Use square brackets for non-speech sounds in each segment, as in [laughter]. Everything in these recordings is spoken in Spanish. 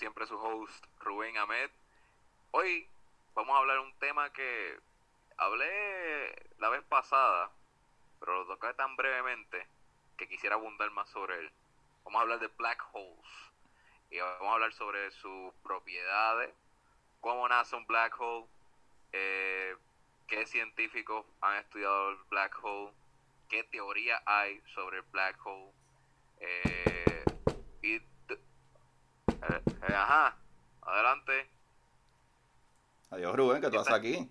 Siempre su host Rubén Ahmed. Hoy vamos a hablar un tema que hablé la vez pasada, pero lo toqué tan brevemente que quisiera abundar más sobre él. Vamos a hablar de black holes y vamos a hablar sobre sus propiedades, cómo nace un black hole, eh, qué científicos han estudiado el black hole, qué teoría hay sobre el black hole eh, eh, eh, ajá, adelante. Adiós, Rubén, que tú haces aquí.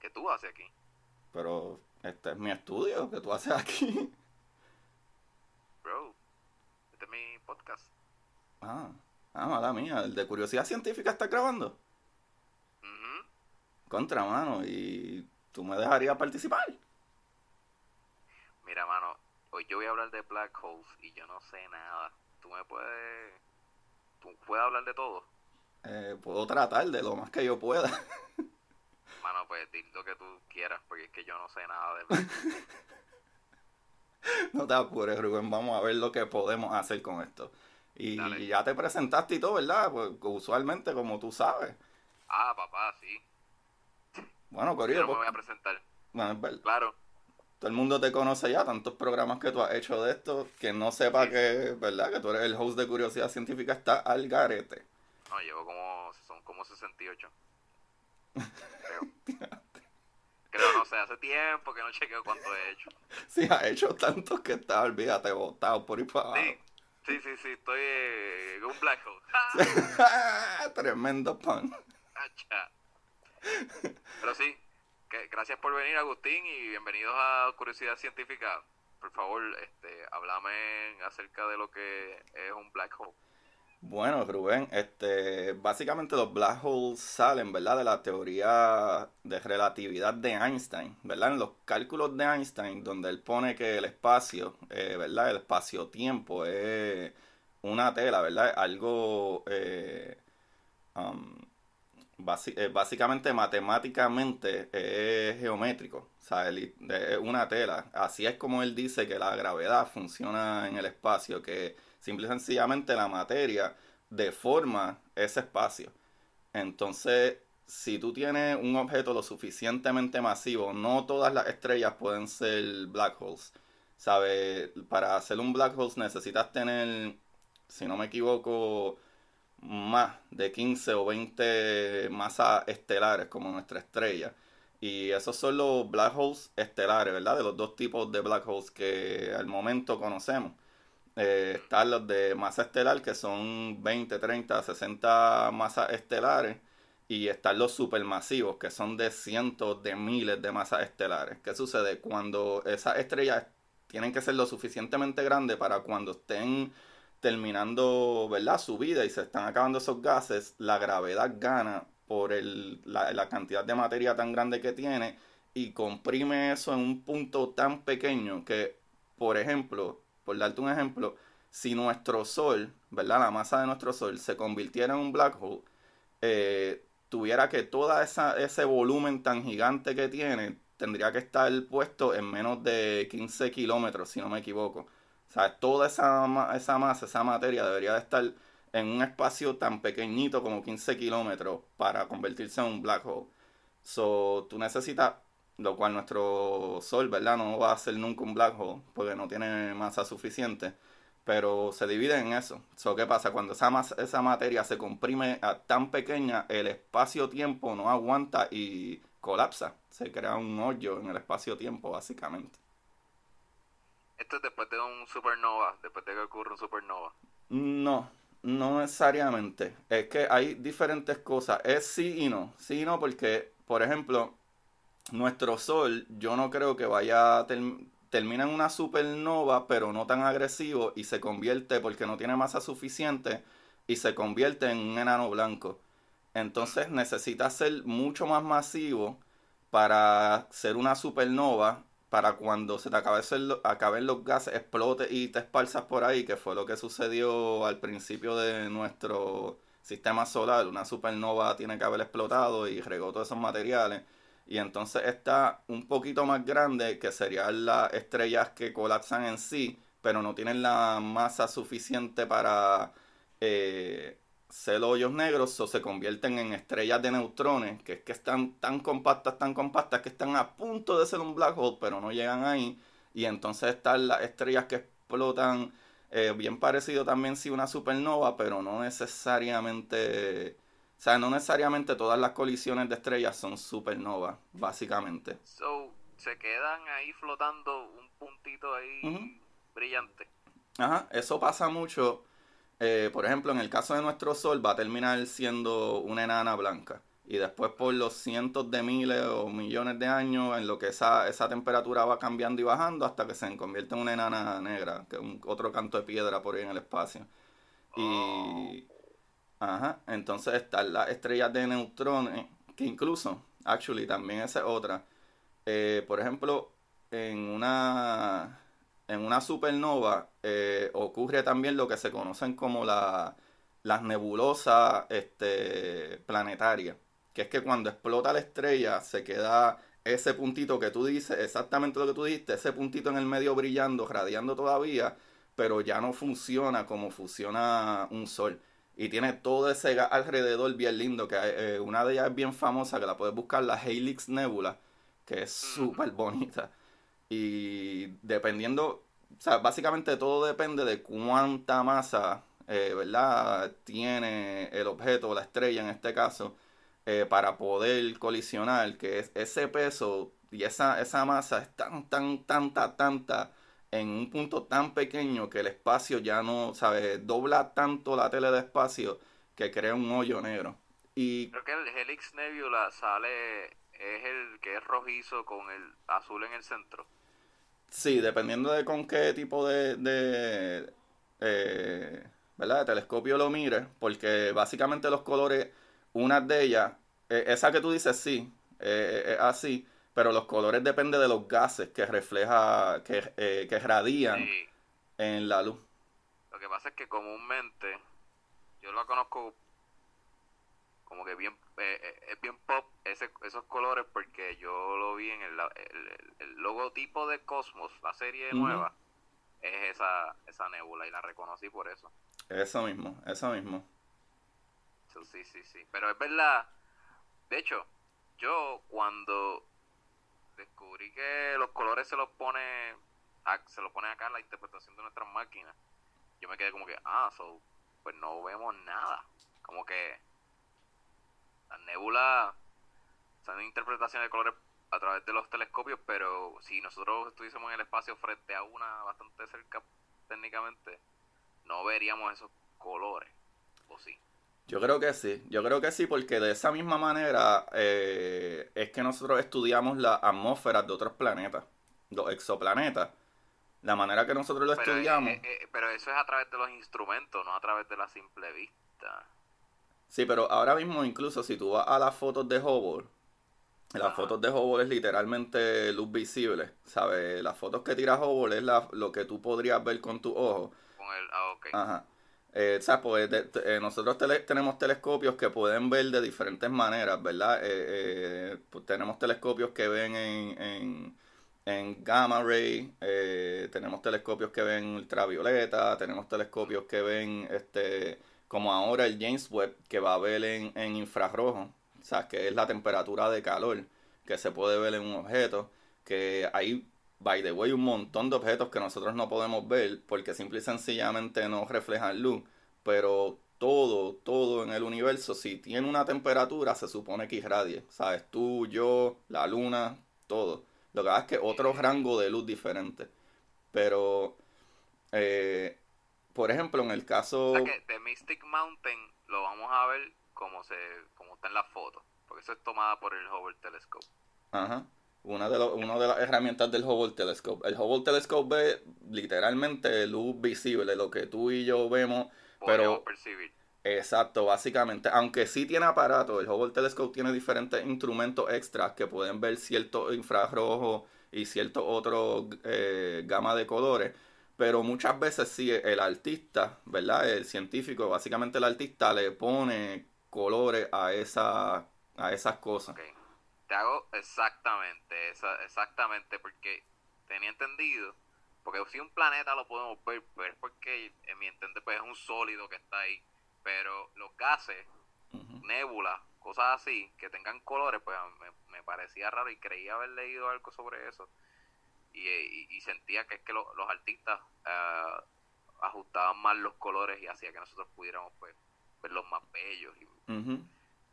¿Qué tú haces aquí? Pero este es mi estudio, que tú haces aquí. Bro, este es mi podcast. Ah, ah, mala mía, el de curiosidad científica está grabando. Ujú. Contra, mano, y tú me dejarías participar. Mira, mano, hoy yo voy a hablar de black holes y yo no sé nada. Tú me puedes... ¿Tú puedes hablar de todo? Eh, puedo tratar de lo más que yo pueda. [laughs] Mano, pues di lo que tú quieras porque es que yo no sé nada de. [laughs] No te apures, Rubén, vamos a ver lo que podemos hacer con esto. Y Dale. ya te presentaste y todo, ¿verdad? Pues usualmente, como tú sabes. Ah, papá, sí. Bueno, Yo Corillo, no me voy pues, a presentar. bueno, es verdad. Claro. Todo el mundo te conoce ya, tantos programas que tú has hecho de esto, que no sepa Sí. que, ¿verdad? Que tú eres el host de Curiosidad Científica, está al garete. No, llevo como... Son como 68. Creo. [laughs] Creo, no sé, hace tiempo que no chequeo cuánto he hecho. Sí, has hecho tantos que está, olvídate, botado por ahí para abajo. Sí, sí, sí, estoy eh, en un black hole. [laughs] [laughs] Tremendo pan. Pero sí, gracias por venir Agustín y bienvenidos a Curiosidad Científica. Por favor, este, háblame acerca de lo que es un black hole. Bueno, Rubén, este, básicamente los black holes salen, ¿verdad? De la teoría de relatividad de Einstein, ¿verdad? En los cálculos de Einstein, donde él pone que el espacio, eh, ¿verdad? El espacio-tiempo es una tela, ¿verdad? Algo eh, um, eh, básicamente matemáticamente es geométrico, o sea, es una tela. Así es como él dice que la gravedad funciona en el espacio, que Simple y sencillamente la materia deforma ese espacio. Entonces, si tú tienes un objeto lo suficientemente masivo, no todas las estrellas pueden ser black holes. ¿Sabes? Para hacer un black hole necesitas tener, si no me equivoco, más de 15 o 20 masas estelares como nuestra estrella. Y esos son los black holes estelares, ¿verdad? De los dos tipos de black holes que al momento conocemos. Eh, están los de masa estelar, que son 20, 30, 60 masas estelares. Y están los supermasivos, que son de cientos de miles de masas estelares. ¿Qué sucede? Cuando esas estrellas tienen que ser lo suficientemente grandes para cuando estén terminando, ¿verdad? Su vida y se están acabando esos gases, la gravedad gana por el, la, cantidad de materia tan grande que tiene y comprime eso en un punto tan pequeño que, por ejemplo, por darte un ejemplo, si nuestro Sol, ¿verdad? La masa de nuestro Sol se convirtiera en un black hole, eh, tuviera que todo ese volumen tan gigante que tiene, tendría que estar puesto en menos de 15 kilómetros, si no me equivoco. O sea, toda esa, masa, esa materia debería de estar en un espacio tan pequeñito como 15 kilómetros para convertirse en un black hole. So, tú necesitas lo cual nuestro Sol, ¿verdad? No va a ser nunca un black hole porque no tiene masa suficiente, pero se divide en eso. So, ¿Qué pasa? Cuando esa, esa materia se comprime a tan pequeña, el espacio-tiempo no aguanta y colapsa. Se crea un hoyo en el espacio-tiempo, básicamente. Esto es después de un supernova, después de que ocurre un supernova. No, no necesariamente. Es que hay diferentes cosas. Es sí y no. Sí y no porque, por ejemplo, nuestro Sol, yo no creo que vaya a termina en una supernova, pero no tan agresivo y se convierte porque no tiene masa suficiente y se convierte en un enano blanco. Entonces necesita ser mucho más masivo para ser una supernova, para cuando se te acaben los gases, explote y te esparzas por ahí, que fue lo que sucedió al principio de nuestro sistema solar. Una supernova tiene que haber explotado y regó todos esos materiales y entonces está un poquito más grande, que serían las estrellas que colapsan en sí, pero no tienen la masa suficiente para eh, ser hoyos negros, o se convierten en estrellas de neutrones, que es que están tan compactas, tan compactas, que están a punto de ser un black hole, pero no llegan ahí. Y entonces están las estrellas que explotan, eh, bien parecido también si una supernova, pero no necesariamente o sea, no necesariamente todas las colisiones de estrellas son supernovas, básicamente. So, se quedan ahí flotando un puntito ahí brillante. Ajá, eso pasa mucho. Eh, por ejemplo, en el caso de nuestro Sol va a terminar siendo una enana blanca. Y después por los cientos de miles o millones de años, en lo que esa, esa temperatura va cambiando y bajando hasta que se convierte en una enana negra, que es un, otro canto de piedra por ahí en el espacio. Y. Ajá, entonces están las estrellas de neutrones, que incluso, actually, también esa es otra. Eh, por ejemplo, en una, en una supernova eh, ocurre también lo que se conocen como la, las nebulosas este, planetarias, que es que cuando explota la estrella se queda ese puntito que tú dices, exactamente lo que tú dijiste, ese puntito en el medio brillando, radiando todavía, pero ya no funciona como funciona un sol y tiene todo ese gas alrededor bien lindo, que eh, una de ellas es bien famosa, que la puedes buscar, la Helix Nebula, que es súper bonita. Y dependiendo, o sea, básicamente todo depende de cuánta masa, eh, ¿verdad? Tiene el objeto, la estrella en este caso, eh, para poder colisionar, que es ese peso y esa, esa masa es tan, tan, tanta, tanta en un punto tan pequeño que el espacio ya no, sabe, dobla tanto la tele de espacio que crea un hoyo negro. Y creo que el Helix Nebula sale es el que es rojizo con el azul en el centro. Sí, dependiendo de con qué tipo de, de eh, ¿verdad? De telescopio lo mire, porque básicamente los colores, una de ellas, eh, esa que tú dices sí, eh, es así, pero los colores dependen de los gases que refleja, que, eh, que radian en la luz. Lo que pasa es que comúnmente, yo lo conozco como que bien, eh, eh, es bien pop ese, esos colores porque yo lo vi en el, el, logotipo de Cosmos, la serie nueva. es esa, esa nebula y la reconocí por eso. Eso mismo, eso mismo. sí, sí, sí. Pero es verdad. De hecho, yo cuando descubrí que los colores se los pone se los pone acá en la interpretación de nuestras máquinas, yo me quedé como que, ah, so, pues no vemos nada. Como que las nébulas son interpretaciones de colores a través de los telescopios, pero si nosotros estuviésemos en el espacio frente a una bastante cerca técnicamente, no veríamos esos colores, ¿o sí? Yo creo que sí, yo creo que sí, porque de esa misma manera eh, es que nosotros estudiamos las atmósferas de otros planetas, los exoplanetas. La manera que nosotros lo estudiamos. Eh, eh, pero eso es a través de los instrumentos, no a través de la simple vista. Sí, pero ahora mismo incluso si tú vas a las fotos de Hubble, las fotos de Hubble es literalmente luz visible, ¿sabes? Las fotos que tira Hubble es la, lo que tú podrías ver con tu ojo. Con el, ah, ok. Ajá. Eh, ¿sabes? Pues eh, nosotros tenemos telescopios que pueden ver de diferentes maneras, ¿verdad? Eh, pues tenemos telescopios que ven en, en, en gamma ray, tenemos telescopios que ven ultravioleta, tenemos telescopios que ven, este, como ahora el James Webb, que va a ver en, en infrarrojo. O sea, que es la temperatura de calor que se puede ver en un objeto, que hay, by the way, un montón de objetos que nosotros no podemos ver porque simple y sencillamente no reflejan luz, pero todo, todo en el universo, si tiene una temperatura, se supone que irradie. ¿Sabes? Tú, yo, la luna, todo. Lo que pasa es que otro rango de luz diferente. Pero, eh, por ejemplo, en el caso... O sea que The Mystic Mountain lo vamos a ver como se como está en la foto, porque eso es tomada por el Hubble Telescope. Ajá. Una de, una de las herramientas del Hubble Telescope. El Hubble Telescope ve literalmente luz visible, lo que tú y yo vemos, pero percibir. Exacto, básicamente, aunque sí tiene aparato, el Hubble Telescope tiene diferentes instrumentos extras que pueden ver cierto infrarrojo y cierto otro eh, gama de colores, pero muchas veces sí el artista, ¿verdad? El científico, básicamente el artista le pone colores a, esa, a esas cosas. Te hago exactamente, esa, exactamente, porque tenía entendido, porque si un planeta lo podemos ver, pues porque en mi entender pues es un sólido que está ahí, pero los gases, nébulas, cosas así, que tengan colores, pues me, parecía raro y creía haber leído algo sobre eso. Y, sentía que es que los artistas uh, ajustaban más los colores y hacía que nosotros pudiéramos pues los más bellos.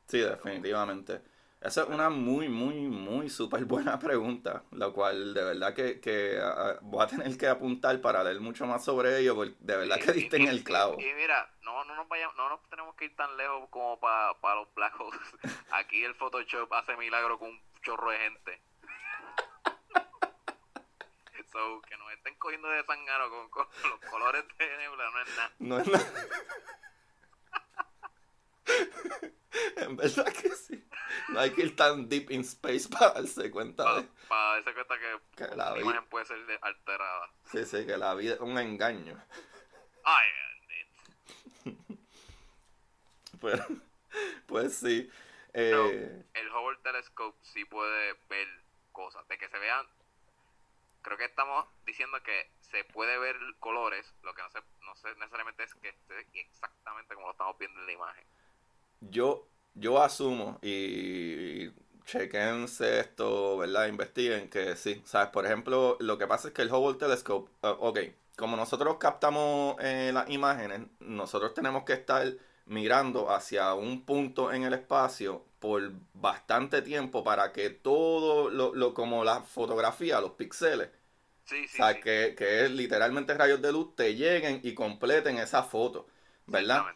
Sí, definitivamente. Esa es una muy, muy, muy súper buena pregunta, la cual de verdad que, que voy a tener que apuntar para leer mucho más sobre ello, porque de verdad que diste en el clavo. Y, mira, no, no, nos vayamos, no nos tenemos que ir tan lejos como para los black holes. [laughs] Aquí el Photoshop hace milagro con un chorro de gente. So, que nos estén cogiendo de sangano con, con los colores de nebula no es nada. No es nada. [laughs] en verdad que sí. No hay que ir tan deep in space para darse cuenta de. Para darse cuenta que, la imagen puede ser alterada. Sí, sí, que la vida es un engaño. Ay, [laughs] Pero, pues sí. Eh, el Hubble Telescope sí puede ver cosas. De que se vean. Creo que estamos diciendo que se puede ver colores. Lo que no, se, no sé necesariamente es que esté exactamente como lo estamos viendo en la imagen yo, yo asumo y chequense esto, ¿verdad? Investiguen que sí. ¿Sabes? Por ejemplo, lo que pasa es que el Hubble Telescope, uh, ok, como nosotros captamos eh, las imágenes, nosotros tenemos que estar mirando hacia un punto en el espacio por bastante tiempo para que todo lo, lo como la fotografía, los píxeles, sí, sí, Que, que es literalmente rayos de luz, te lleguen y completen esa foto, ¿verdad?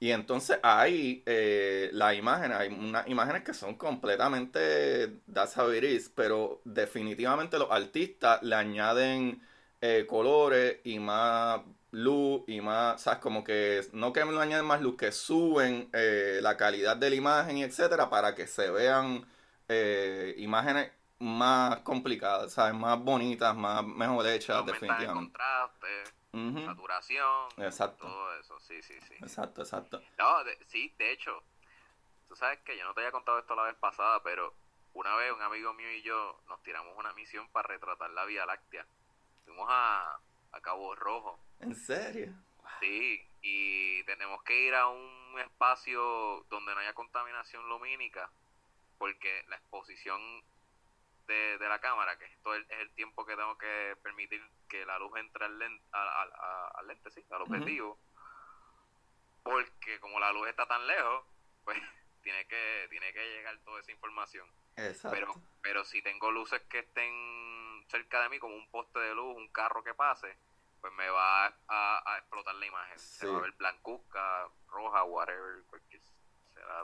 Y entonces hay eh, la imagen, hay unas imágenes que son completamente that's how it is, pero definitivamente los artistas le añaden eh, colores y más luz y más, ¿sabes? Como que no que le añaden más luz, que suben eh, la calidad de la imagen y etcétera para que se vean eh, imágenes más complicadas, ¿sabes? Más bonitas, más mejor hechas, definitivamente saturación, exacto. todo eso, sí, sí, sí. Exacto, exacto. No, sí, de hecho, tú sabes que yo no te había contado esto la vez pasada, pero una vez un amigo mío y yo nos tiramos una misión para retratar la Vía Láctea. Fuimos a, a Cabo Rojo. ¿En serio? Sí, y tenemos que ir a un espacio donde no haya contaminación lumínica, porque la exposición de, de la cámara, que esto es, el tiempo que tengo que permitir que la luz entre al lente, al, al- al lente, sí, al objetivo, porque como la luz está tan lejos, pues [laughs] tiene que, tiene que llegar toda esa información. Exacto. Pero, pero si tengo luces que estén cerca de mí, como un poste de luz, un carro que pase, pues me va a, a explotar la imagen. Se va a ver blancuzca, roja, whatever, cualquier será.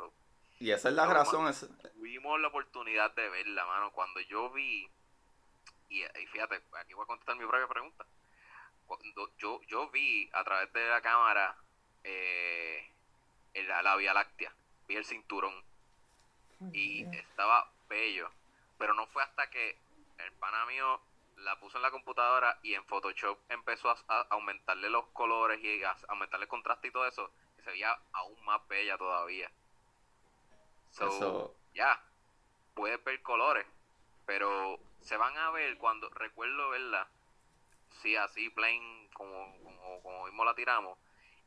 y esa es la Pero, razón. es- Tuvimos la oportunidad de verla, mano. Cuando yo vi, y, y fíjate, aquí voy a contestar mi propia pregunta. Cuando yo, yo vi a través de la cámara eh, la, la Vía Láctea, vi el cinturón y estaba bello. Pero no fue hasta que el pana mío la puso en la computadora y en Photoshop empezó a, a aumentarle los colores y a aumentarle el contraste y todo eso, que se veía aún más bella todavía. So, Eso- ya, puedes ver colores, pero se van a ver cuando recuerdo verla, sí, así plain, como, como, como mismo la tiramos,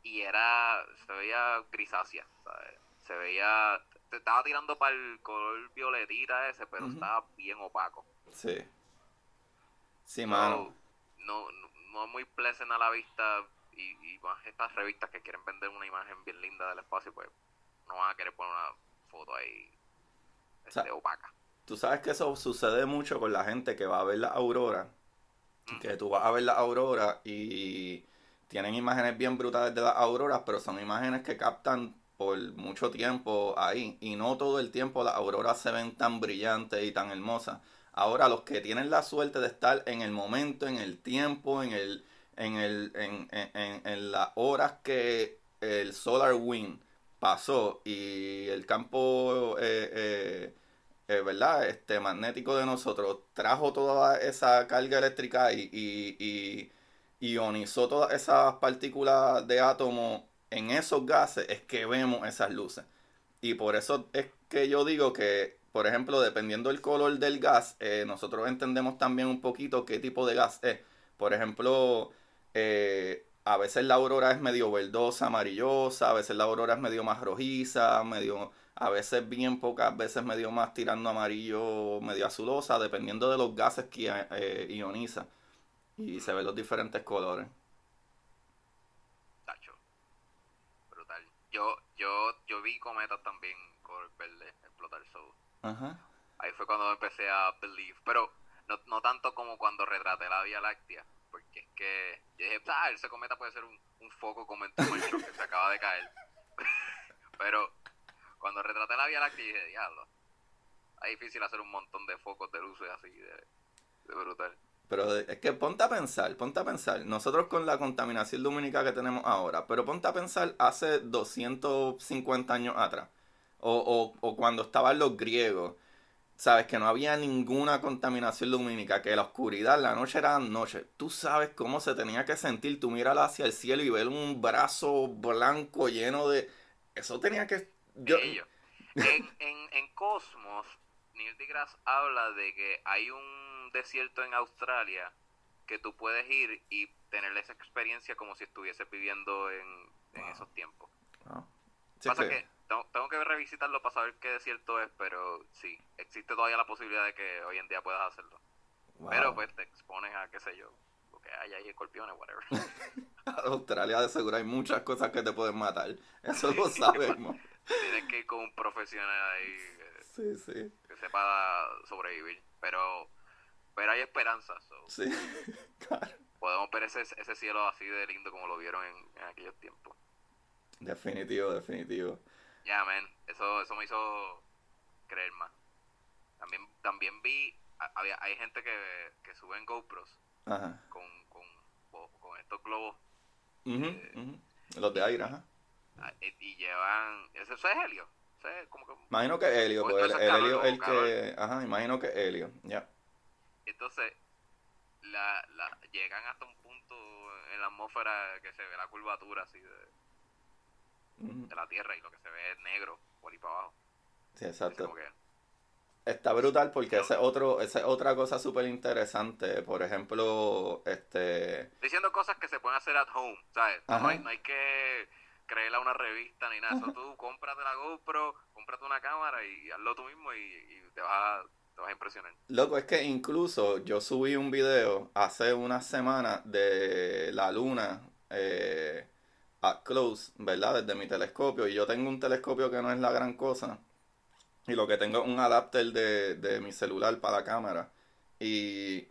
y era, se veía grisácea, ¿sabes? Se veía, te estaba tirando para el color violetita ese, pero estaba bien opaco. Sí. Sí, mano. no, no, no es muy pleasant a la vista y, y más estas revistas que quieren vender una imagen bien linda del espacio, pues no van a querer poner una foto ahí sea, este, opaca. Tú sabes que eso sucede mucho con la gente que va a ver la aurora. Que tú vas a ver la aurora y tienen imágenes bien brutales de las auroras, pero son imágenes que captan por mucho tiempo ahí. Y no todo el tiempo las auroras se ven tan brillantes y tan hermosas. Ahora, los que tienen la suerte de estar en el momento, en el tiempo, en el, en el, en, en, en- las horas que el solar wind pasó y el campo eh, eh, eh, ¿verdad? Este magnético de nosotros trajo toda esa carga eléctrica y, y, y ionizó todas esas partículas de átomo en esos gases, es que vemos esas luces. Y por eso es que yo digo que, por ejemplo, dependiendo del color del gas, eh, nosotros entendemos también un poquito qué tipo de gas es. Por ejemplo, eh, a veces la aurora es medio verdosa, amarillosa, a veces la aurora es medio más rojiza, medio, a veces bien pocas veces medio más tirando amarillo, medio azulosa, dependiendo de los gases que eh, ioniza. Y se ven los diferentes colores. Tacho. Brutal. Yo, yo, yo vi cometas también color verde explotar so. Ajá. Ahí fue cuando empecé a believe. Pero no, no tanto como cuando retraté la Vía Láctea. Porque es que yo dije, ah, ese cometa puede ser un, un foco como Truman que se acaba de caer. [laughs] Pero cuando retraté la Vía Láctea dije, diablo. Es difícil hacer un montón de focos de luces así de, de brutal. Pero de- es que ponte a pensar, ponte a pensar. Nosotros con la contaminación lumínica que tenemos ahora, pero ponte a pensar hace 250 años atrás. O, o, o cuando estaban los griegos. Sabes que no había ninguna contaminación lumínica, que la oscuridad, la noche era noche. Tú sabes cómo se tenía que sentir. Tú mirar hacia el cielo y ver un brazo blanco lleno de. Eso tenía que. Yo. En, en, en Cosmos, Neil deGrasse habla de que hay un desierto en Australia que tú puedes ir y tener esa experiencia como si estuvieses viviendo en, en Wow. esos tiempos. Ah. Sí, Pasa que- que tengo, tengo que revisitarlo para saber qué desierto es, pero sí, existe todavía la posibilidad de que hoy en día puedas hacerlo. wow. Pero pues te expones a, qué sé yo, lo que hay ahí, escorpiones, whatever. [laughs] Australia de seguro hay muchas cosas que te pueden matar. [laughs] Eso lo sabemos. Tienes que ir con un profesional ahí Sí, sí. que sepa sobrevivir. Pero, pero hay esperanza. so. Sí. [laughs] Claro. podemos ver ese, ese cielo así de lindo como lo vieron en, en aquellos tiempos. Definitivo, definitivo. Ya, man, eso, eso me hizo creer más. También, también vi, había, hay gente que, que suben GoPros Ajá. con, con, con- estos globos ujú. Los de aire, ajá. ah, y, y llevan, eso es helio, es como que, Imagino que Helio, Pues el, el Helio el que. Ajá, imagino que Helio. Ya. entonces la, la, llegan hasta un punto en la atmósfera que se ve la curvatura así de, de la Tierra y lo que se ve es negro por ahí para abajo. Sí, exacto. que, Está brutal porque otro, esa es otra cosa súper interesante. Por ejemplo, este... Diciendo cosas que se pueden hacer at home, ¿sabes? No hay, no hay, que creerla una revista ni nada. Eso [laughs] tú cómprate la GoPro, cómprate una cámara y hazlo tú mismo y, y te vas a te vas a impresionar. Loco, es que incluso yo subí un video hace una semana de la luna eh, at close, ¿verdad? Desde mi telescopio. Y yo tengo un telescopio que no es la gran cosa. Y lo que tengo es un adapter de, de mi celular para la cámara. Y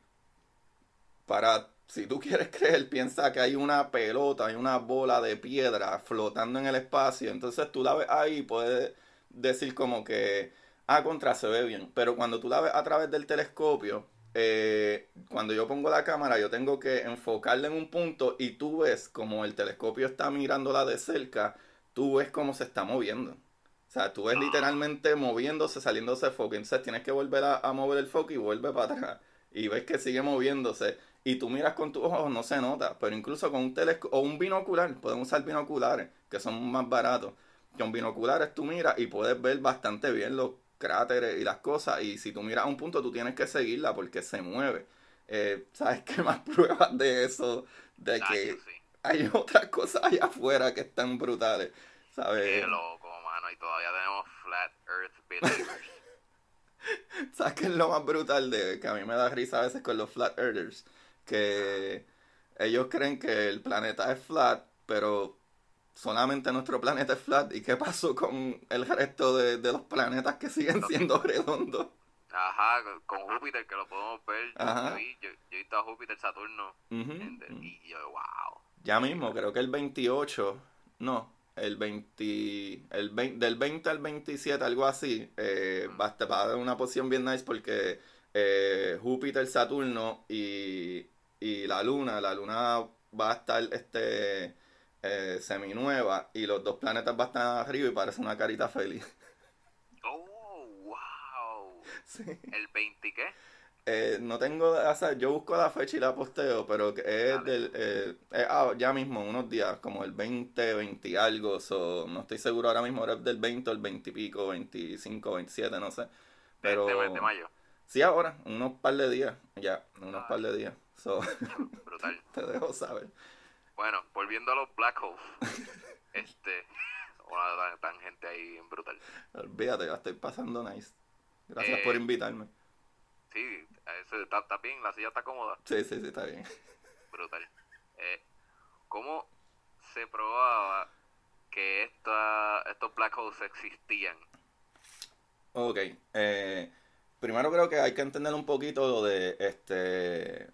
para, si tú quieres [laughs] creer, piensa que hay una pelota, hay una bola de piedra flotando en el espacio. Entonces tú la ves ahí y puedes decir como que ah, contra, se ve bien. Pero cuando tú la ves a través del telescopio, eh, cuando yo pongo la cámara, yo tengo que enfocarla en un punto y tú ves como el telescopio está mirándola de cerca, tú ves cómo se está moviendo. O sea, tú ves literalmente moviéndose, saliéndose de foco. Entonces tienes que volver a, mover el foco y vuelve para atrás. Y ves que sigue moviéndose. Y tú miras con tus ojos, no se nota. Pero incluso con un telescopio o un binocular, podemos usar binoculares, que son más baratos. Con binoculares tú miras y puedes ver bastante bien lo cráteres y las cosas. Y si tú miras a un punto, tú tienes que seguirla porque se mueve. Eh, ¿Sabes qué más [laughs] pruebas de eso? De que hay otras cosas allá afuera que están brutales. ¿Sabes? Qué loco, mano. Y todavía tenemos Flat Earth Believers. [laughs] ¿Sabes qué es lo más brutal de que a mí me da risa a veces con los Flat Earthers? Que ellos creen que el planeta es flat, pero solamente nuestro planeta es flat. ¿Y qué pasó con el resto de, los planetas que siguen [laughs] siendo redondos? Ajá, con Júpiter, que lo podemos ver. Yo, yo, he visto a Júpiter, Saturno. Y yo, wow. Ya mismo, creo que el 28, no, el 20, el 20, del 20 al 27, algo así, eh, va, a, va, a dar una posición bien nice porque eh, Júpiter, Saturno y, y la Luna, la Luna va a estar este eh, seminueva y los dos planetas van a estar arriba y parece una carita feliz. Oh, wow. [laughs] ¿El 20 qué? Eh, no tengo, o sea, yo busco la fecha y la posteo, pero es del, eh, ah, ya mismo, unos días, como el 20, 20 algo, no estoy seguro ahora mismo, era del 20 o el 20 y pico, 25, 27, no sé. Pero, de, mayo. Sí, ahora, unos par de días, ya, unos par de días. Brutal. [laughs] te dejo saber. Bueno, volviendo a los black holes. [laughs] este, [laughs] una tangente ahí brutal. Olvídate, ya estoy pasando nice. Gracias por eh, invitarme. Sí, está, está, bien, la silla está cómoda. Sí, sí, sí, está bien. Brutal. Eh, ¿Cómo se probaba que esta, estos black holes existían? Ok, eh, primero creo que hay que entender un poquito lo de este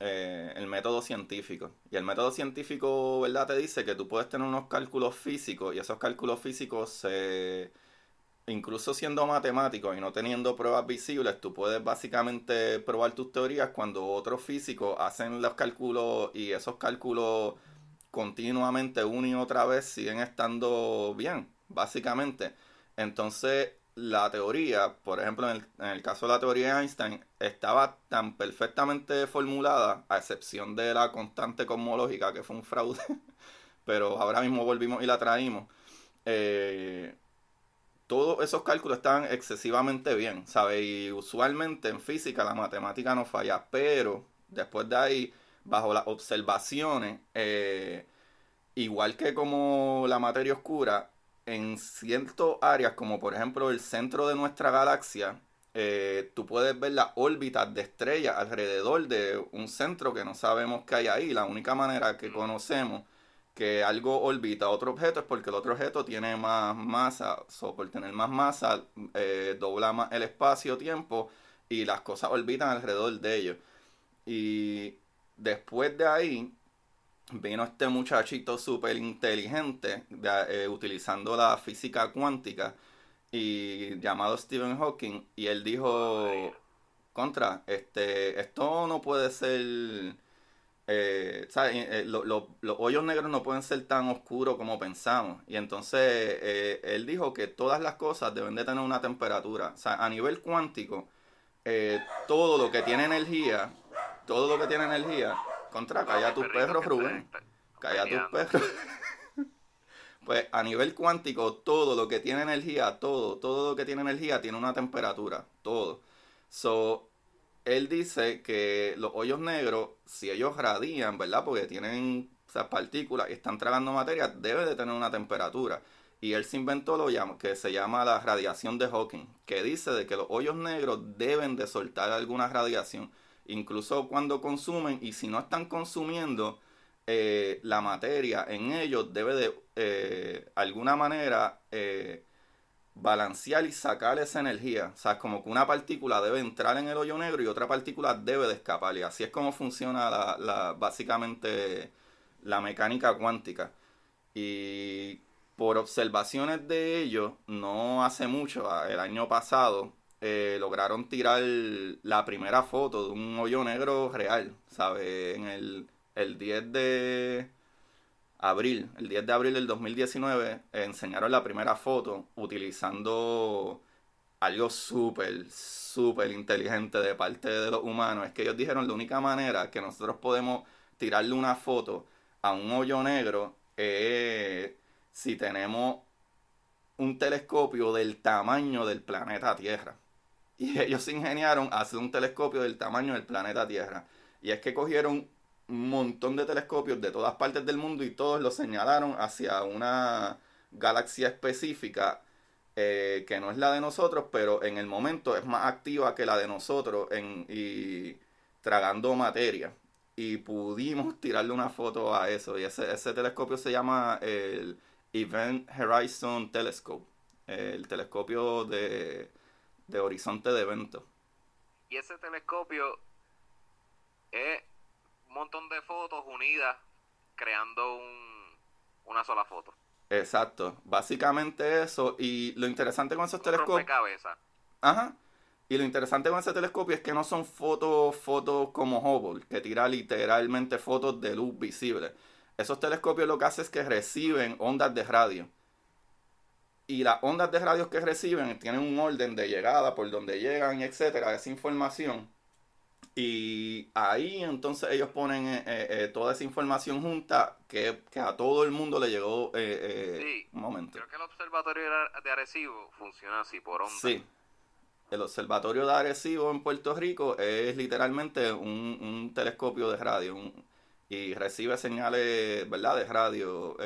eh, el método científico. Y el método científico, ¿verdad? Te dice que tú puedes tener unos cálculos físicos y esos cálculos físicos, incluso siendo matemáticos y no teniendo pruebas visibles, tú puedes básicamente probar tus teorías cuando otros físicos hacen los cálculos y esos cálculos continuamente una y otra vez siguen estando bien, básicamente. Entonces, la teoría, por ejemplo, en el, caso de la teoría de Einstein, estaba tan perfectamente formulada, a excepción de la constante cosmológica, que fue un fraude, [laughs] pero ahora mismo volvimos y la traímos. Eh, todos esos cálculos estaban excesivamente bien, ¿sabes? Y usualmente en física la matemática no falla, pero después de ahí, bajo las observaciones, eh, igual que como la materia oscura, en ciertas áreas, como por ejemplo el centro de nuestra galaxia, eh, tú puedes ver las órbitas de estrellas alrededor de un centro que no sabemos que hay ahí. La única manera que conocemos que algo orbita a otro objeto es porque el otro objeto tiene más masa. Por tener más masa, eh, dobla más el espacio-tiempo y las cosas orbitan alrededor de ellos. Y después de ahí, vino este muchachito súper inteligente eh, utilizando la física cuántica y llamado Stephen Hawking y él dijo contra este esto no puede ser eh, eh, los hoyos negros no pueden ser tan oscuros como pensamos y entonces él dijo que todas las cosas deben de tener una temperatura. O sea a nivel cuántico todo lo que tiene energía todo lo que tiene energía contra, calla tus perros, Rubén. Calla tus perros. [laughs] Pues a nivel cuántico, todo lo que tiene energía, todo, todo lo que tiene energía tiene una temperatura, todo. So, él dice que los hoyos negros, si ellos radian, ¿verdad? Porque tienen esas partículas y están tragando materia, debe de tener una temperatura. Y él se inventó lo que se llama la radiación de Hawking, que dice de que los hoyos negros deben de soltar alguna radiación, incluso cuando consumen, y si no están consumiendo, eh, la materia en ellos debe de eh, alguna manera eh, balancear y sacar esa energía. O sea, como que una partícula debe entrar en el hoyo negro y otra partícula debe de escapar. Y así es como funciona básicamente la mecánica cuántica. Y por observaciones de ellos, no hace mucho, el año pasado, lograron tirar la primera foto de un hoyo negro real, ¿sabes? En el el 10 de abril, el 10 de abril del 2019, enseñaron la primera foto utilizando algo súper, súper inteligente de parte de los humanos. Es que ellos dijeron la única manera que nosotros podemos tirarle una foto a un hoyo negro es si tenemos un telescopio del tamaño del planeta Tierra. [laughs] Y ellos ingeniaron hacer un telescopio del tamaño del planeta Tierra. Y es que cogieron un montón de telescopios de todas partes del mundo y todos los señalaron hacia una galaxia específica eh, que no es la de nosotros, pero en el momento es más activa que la de nosotros en, y tragando materia. Y pudimos tirarle una foto a eso. Y ese, ese telescopio se llama el Event Horizon Telescope, el telescopio de, de horizonte de evento. Y ese telescopio es montón de fotos unidas creando un, una sola foto. Exacto, básicamente eso. Y lo interesante con esos telescopios. Ajá. Y lo interesante con ese telescopio es que no son fotos, fotos como Hubble, que tira literalmente fotos de luz visible. Esos telescopios lo que hacen es que reciben ondas de radio. Y las ondas de radio que reciben tienen un orden de llegada por donde llegan, etcétera, esa información y ahí entonces ellos ponen eh, eh, eh, toda esa información junta que, a todo el mundo le llegó sí, un momento. Creo que el observatorio de Arecibo funciona así por onda. Sí. El observatorio de Arecibo en Puerto Rico es literalmente un, telescopio de radio y recibe señales, ¿verdad? De radio,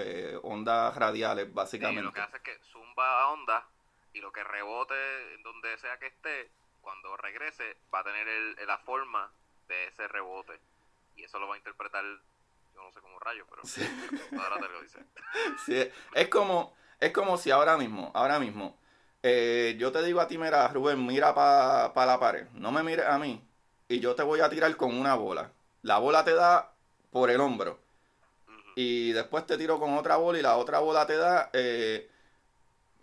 ondas radiales básicamente. lo que hace es que zumba a ondas y lo que rebote donde sea que esté cuando regrese va a tener el, la forma de ese rebote. Y eso lo va a interpretar, yo no sé cómo rayo, pero ahora [laughs] te lo dice. [laughs] sí, es como, es como si ahora mismo, ahora mismo, eh, yo te digo a ti, mira, Rubén, mira para pa la pared, no me mires a mí, y yo te voy a tirar con una bola. La bola te da por el hombro. Y después te tiro con otra bola y la otra bola te da eh,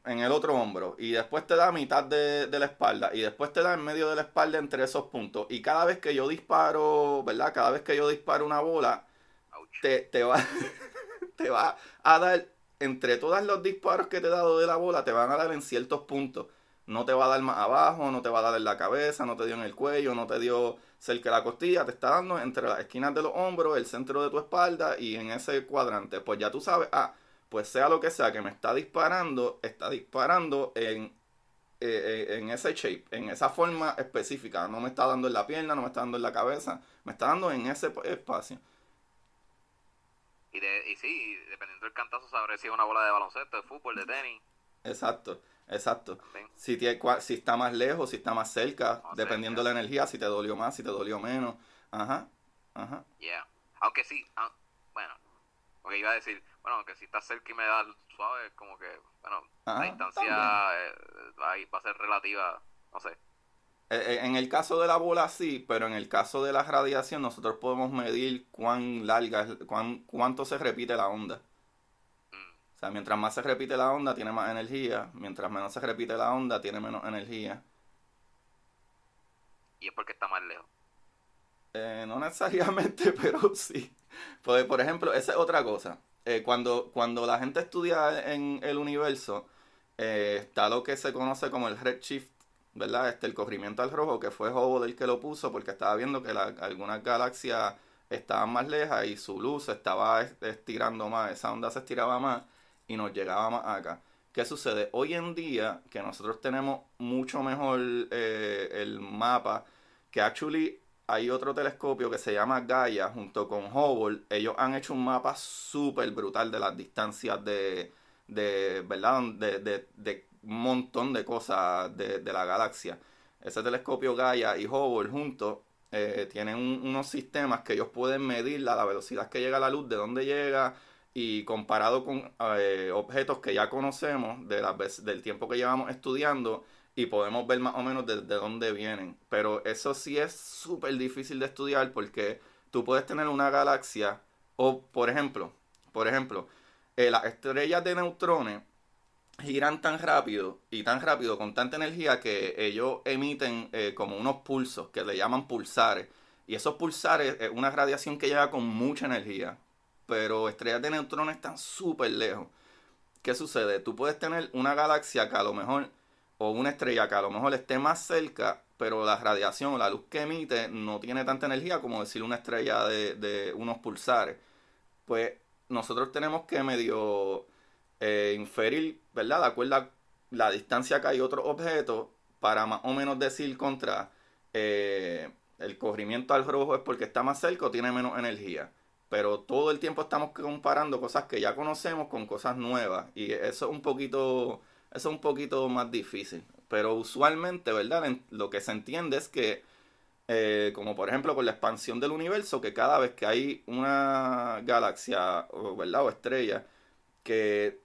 en el otro hombro y después te da a mitad de, la espalda y después te da en medio de la espalda entre esos puntos. Y cada vez que yo disparo, ¿verdad? Cada vez que yo disparo una bola, te, te, va, [laughs] te va a dar, entre todos los disparos que te he dado de la bola, te van a dar en ciertos puntos. No te va a dar más abajo, no te va a dar en la cabeza, no te dio en el cuello, no te dio cerca de la costilla, te está dando entre las esquinas de los hombros, el centro de tu espalda y en ese cuadrante. Pues ya tú sabes, ah, pues sea lo que sea que me está disparando, está disparando en, eh, eh, en ese shape, en esa forma específica. No me está dando en la pierna, no me está dando en la cabeza, me está dando en ese espacio. Y, de, y sí, dependiendo del cantazo, sabré si es una bola de baloncesto, de fútbol, de tenis. Exacto, exacto. Si, tiene, si está más lejos, si está más cerca, dependiendo de la energía, si te dolió más, si te dolió menos. Ajá, ajá. Yeah. Aunque sí, ah, bueno, porque iba a decir, bueno, que si está cerca y me da suave, como que, bueno, la distancia eh, va, a, ser relativa, no sé. Eh, eh, en el caso de la bola sí, pero en el caso de la radiación nosotros podemos medir cuán larga, cuán, cuánto se repite la onda. O sea, mientras más se repite la onda, tiene más energía. Mientras menos se repite la onda, tiene menos energía. ¿Y es porque está más lejos? no necesariamente, [laughs] pero sí. Pues, por ejemplo, esa es otra cosa. Eh, cuando, cuando la gente estudia en el universo, eh, está lo que se conoce como el redshift, ¿verdad? Este, el corrimiento al rojo, que fue Hubble el que lo puso, porque estaba viendo que algunas galaxias estaban más lejas y su luz estaba estirando más, esa onda se estiraba más. Y nos llegaba más acá. ¿Qué sucede? Hoy en día, que nosotros tenemos mucho mejor eh, el mapa, que actually hay otro telescopio que se llama Gaia junto con Hubble. Ellos han hecho un mapa súper brutal de las distancias de, de ¿verdad? De, de, de un montón de cosas de, de, la galaxia. Ese telescopio Gaia y Hubble juntos eh, tienen unos sistemas que ellos pueden medir la, la velocidad que llega la luz, de dónde llega, y comparado con eh, objetos que ya conocemos del tiempo que llevamos estudiando y podemos ver más o menos de, dónde vienen. Pero eso sí es súper difícil de estudiar porque tú puedes tener una galaxia o, por ejemplo, por ejemplo, eh, las estrellas de neutrones giran tan rápido y tan rápido con tanta energía que ellos emiten eh, como unos pulsos que le llaman pulsares. Y esos pulsares es una radiación que llega con mucha energía pero estrellas de neutrones están súper lejos. ¿Qué sucede? Tú puedes tener una galaxia que a lo mejor, o una estrella que a lo mejor esté más cerca, pero la radiación la luz que emite no tiene tanta energía como decir una estrella de, unos pulsares. Pues nosotros tenemos que medio eh, inferir, ¿verdad? De acuerdo a la distancia que hay otro objeto para más o menos decir contra eh, el corrimiento al rojo es porque está más cerca o tiene menos energía pero todo el tiempo estamos comparando cosas que ya conocemos con cosas nuevas y eso es un poquito eso es un poquito más difícil. Pero usualmente verdad lo que se entiende es que eh, como por ejemplo con la expansión del universo que cada vez que hay una galaxia o verdad o estrella que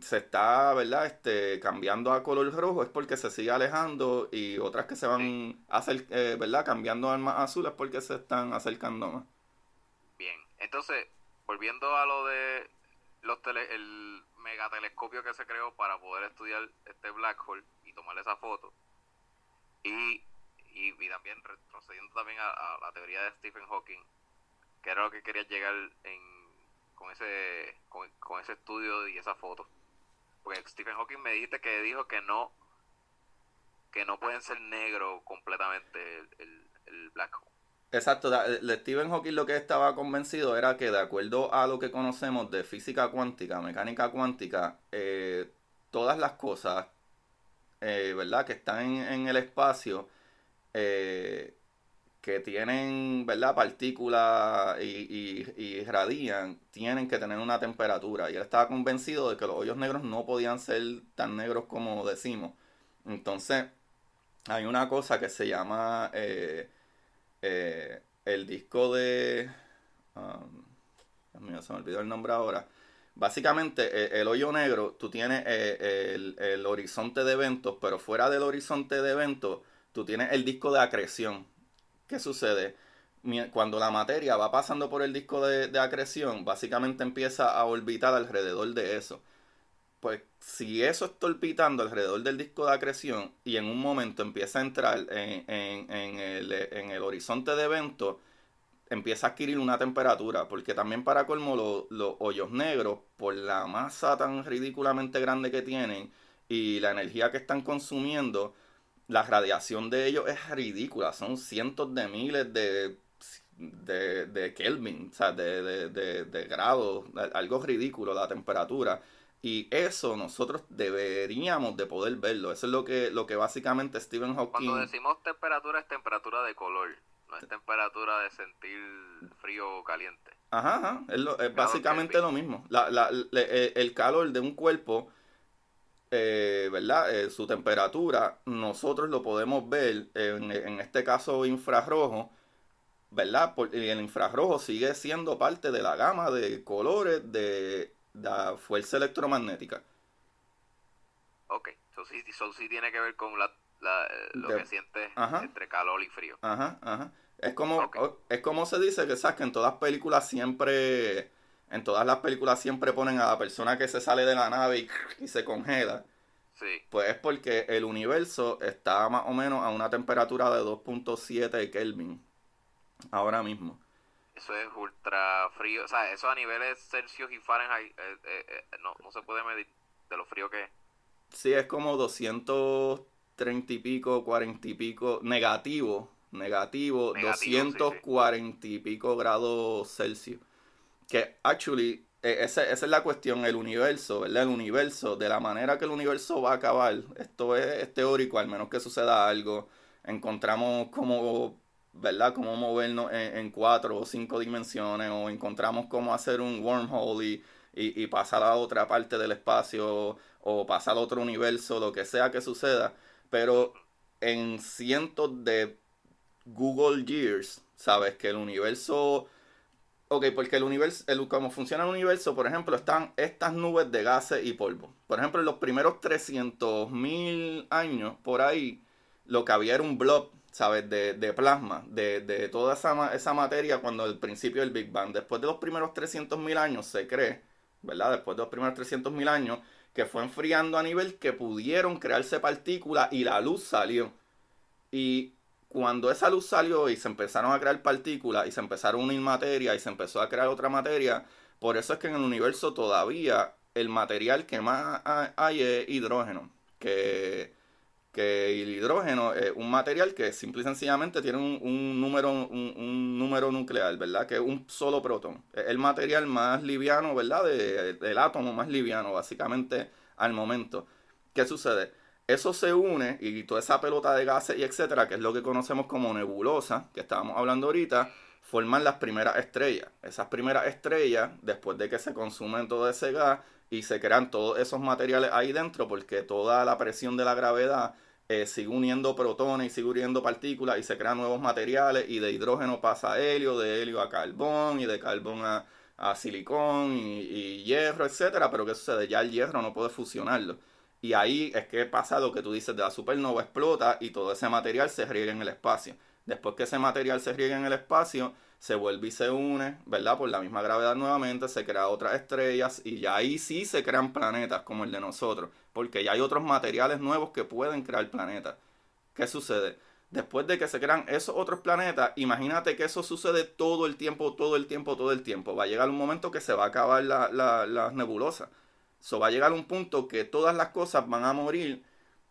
se está verdad este cambiando a color rojo es porque se sigue alejando y otras que se van a hacer eh, verdad cambiando a más azul es porque se están acercando más entonces, volviendo a lo de los tele, el megatelescopio que se creó para poder estudiar este black hole y tomarle esa foto. Y, y, también retrocediendo también a, la teoría de Stephen Hawking, que era lo que quería llegar en, con, ese, con, ese estudio y esa foto. Porque Stephen Hawking me dijiste que dijo que no que no pueden ser negro completamente el, el black hole. Exacto, de Stephen Hawking lo que estaba convencido era que de acuerdo a lo que conocemos de física cuántica, mecánica cuántica, eh, todas las cosas, eh, ¿verdad? Que están en, el espacio, eh, que tienen, ¿verdad? Partículas y, y, radian, tienen que tener una temperatura. Y él estaba convencido de que los hoyos negros no podían ser tan negros como decimos. Entonces, hay una cosa que se llama... Eh, el disco de... Um, Dios mío, se me olvidó el nombre ahora. Básicamente, eh, el, hoyo negro, tú tienes eh, el, horizonte de eventos, pero fuera del horizonte de eventos, tú tienes el disco de acreción. ¿Qué sucede? Cuando la materia va pasando por el disco de acreción, básicamente empieza a orbitar alrededor de eso pues si eso está orbitando alrededor del disco de acreción y en un momento empieza a entrar en, el, horizonte de evento, empieza a adquirir una temperatura, porque también para colmo los hoyos negros, por la masa tan ridículamente grande que tienen y la energía que están consumiendo, la radiación de ellos es ridícula, son cientos de miles de, de, Kelvin, o sea, de, de grados, algo ridículo la temperatura. Y eso nosotros deberíamos de poder verlo. Eso es lo que, lo que básicamente Stephen Hawking... Cuando decimos temperatura es temperatura de color, no es temperatura de sentir frío o caliente. Ajá, ajá. Es, básicamente lo mismo. La, la, eh, el calor de un cuerpo, eh, ¿verdad? Eh, su temperatura, nosotros lo podemos ver en, en este caso infrarrojo, ¿verdad? Porque el infrarrojo sigue siendo parte de la gama de colores de la fuerza electromagnética. Ok, eso sí, sí, tiene que ver con la, lo que sientes entre calor y frío. Ajá, ajá. Es como, es como se dice que, ¿sabes? que en todas películas siempre, en todas las películas siempre ponen a la persona que se sale de la nave y, [laughs] se congela. Sí. Pues es porque el universo está más o menos a una temperatura de 2.7 Kelvin ahora mismo eso es ultra frío, o sea, eso a niveles Celsius y Fahrenheit eh, eh, eh, no, no se puede medir de lo frío que es. Sí, es como 230 y pico, 40 y pico, negativo, negativo, 240 y pico grados Celsius. Que actually eh, esa, esa es la cuestión, el universo, ¿verdad? El universo, de la manera que el universo va a acabar, esto es, es teórico, al menos que suceda algo, encontramos como ¿verdad? Cómo movernos en, cuatro o cinco dimensiones o encontramos cómo hacer un wormhole y, y, pasar a otra parte del espacio o pasar a otro universo, lo que sea que suceda. Pero en cientos de Google Years, ¿sabes? Que el universo... Ok, porque el universo, el, como funciona el universo, por ejemplo, están estas nubes de gases y polvo. Por ejemplo, en los primeros 300.000 años, por ahí, lo que había era un blob ¿sabes? De, de plasma, de, de, toda esa, esa materia cuando el principio del Big Bang. Después de los primeros 300.000 años se cree, ¿verdad? Después de los primeros 300.000 años, que fue enfriando a nivel que pudieron crearse partículas y la luz salió. Y cuando esa luz salió y se empezaron a crear partículas y se empezaron a unir materia y se empezó a crear otra materia, por eso es que en el universo todavía el material que más hay es hidrógeno, que que el hidrógeno es un material que simple y sencillamente tiene un, número, un, número nuclear, ¿verdad? Que es un solo protón. Es el material más liviano, ¿verdad? De, del átomo más liviano, básicamente, al momento. ¿Qué sucede? Eso se une y toda esa pelota de gases y etcétera, que es lo que conocemos como nebulosa, que estábamos hablando ahorita, forman las primeras estrellas. Esas primeras estrellas, después de que se consumen todo ese gas y se crean todos esos materiales ahí dentro, porque toda la presión de la gravedad eh, sigue uniendo protones y sigue uniendo partículas y se crean nuevos materiales y de hidrógeno pasa a helio, de helio a carbón y de carbón a, a silicón y, hierro, etcétera, pero ¿qué sucede? Ya el hierro no puede fusionarlo. Y ahí es que pasa lo que tú dices de la supernova explota y todo ese material se riega en el espacio. Después que ese material se riega en el espacio, se vuelve y se une, ¿verdad? Por la misma gravedad nuevamente, se crean otras estrellas y ya ahí sí se crean planetas como el de nosotros, porque ya hay otros materiales nuevos que pueden crear planetas. ¿Qué sucede? Después de que se crean esos otros planetas, imagínate que eso sucede todo el tiempo, todo el tiempo, todo el tiempo. Va a llegar un momento que se va a acabar las la, la nebulosas. So, va a llegar un punto que todas las cosas van a morir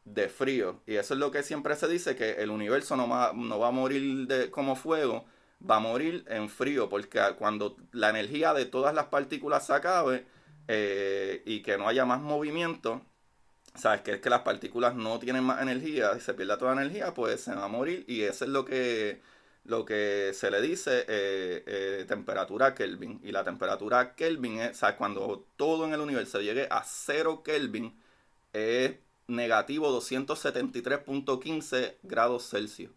de frío. Y eso es lo que siempre se dice, que el universo no va, no va a morir de, como fuego, va a morir en frío, porque cuando la energía de todas las partículas se acabe eh, y que no haya más movimiento, sabes que es que las partículas no tienen más energía y se pierde toda la energía, pues se va a morir y eso es lo que lo que se le dice eh, eh, temperatura Kelvin. Y la temperatura Kelvin es, o cuando todo en el universo llegue a 0 Kelvin, es negativo 273.15 grados Celsius.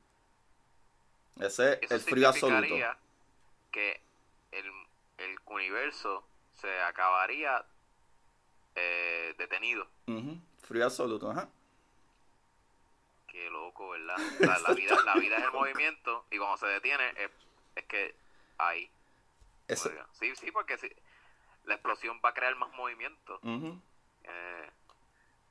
Ese es el frío absoluto. que el, el universo se acabaría eh, detenido. Frío absoluto, ajá. Qué loco, ¿verdad? La, vida, la vida es el movimiento y cuando se detiene es, es que ahí. Sí, sí, porque si, la explosión va a crear más movimiento. eh,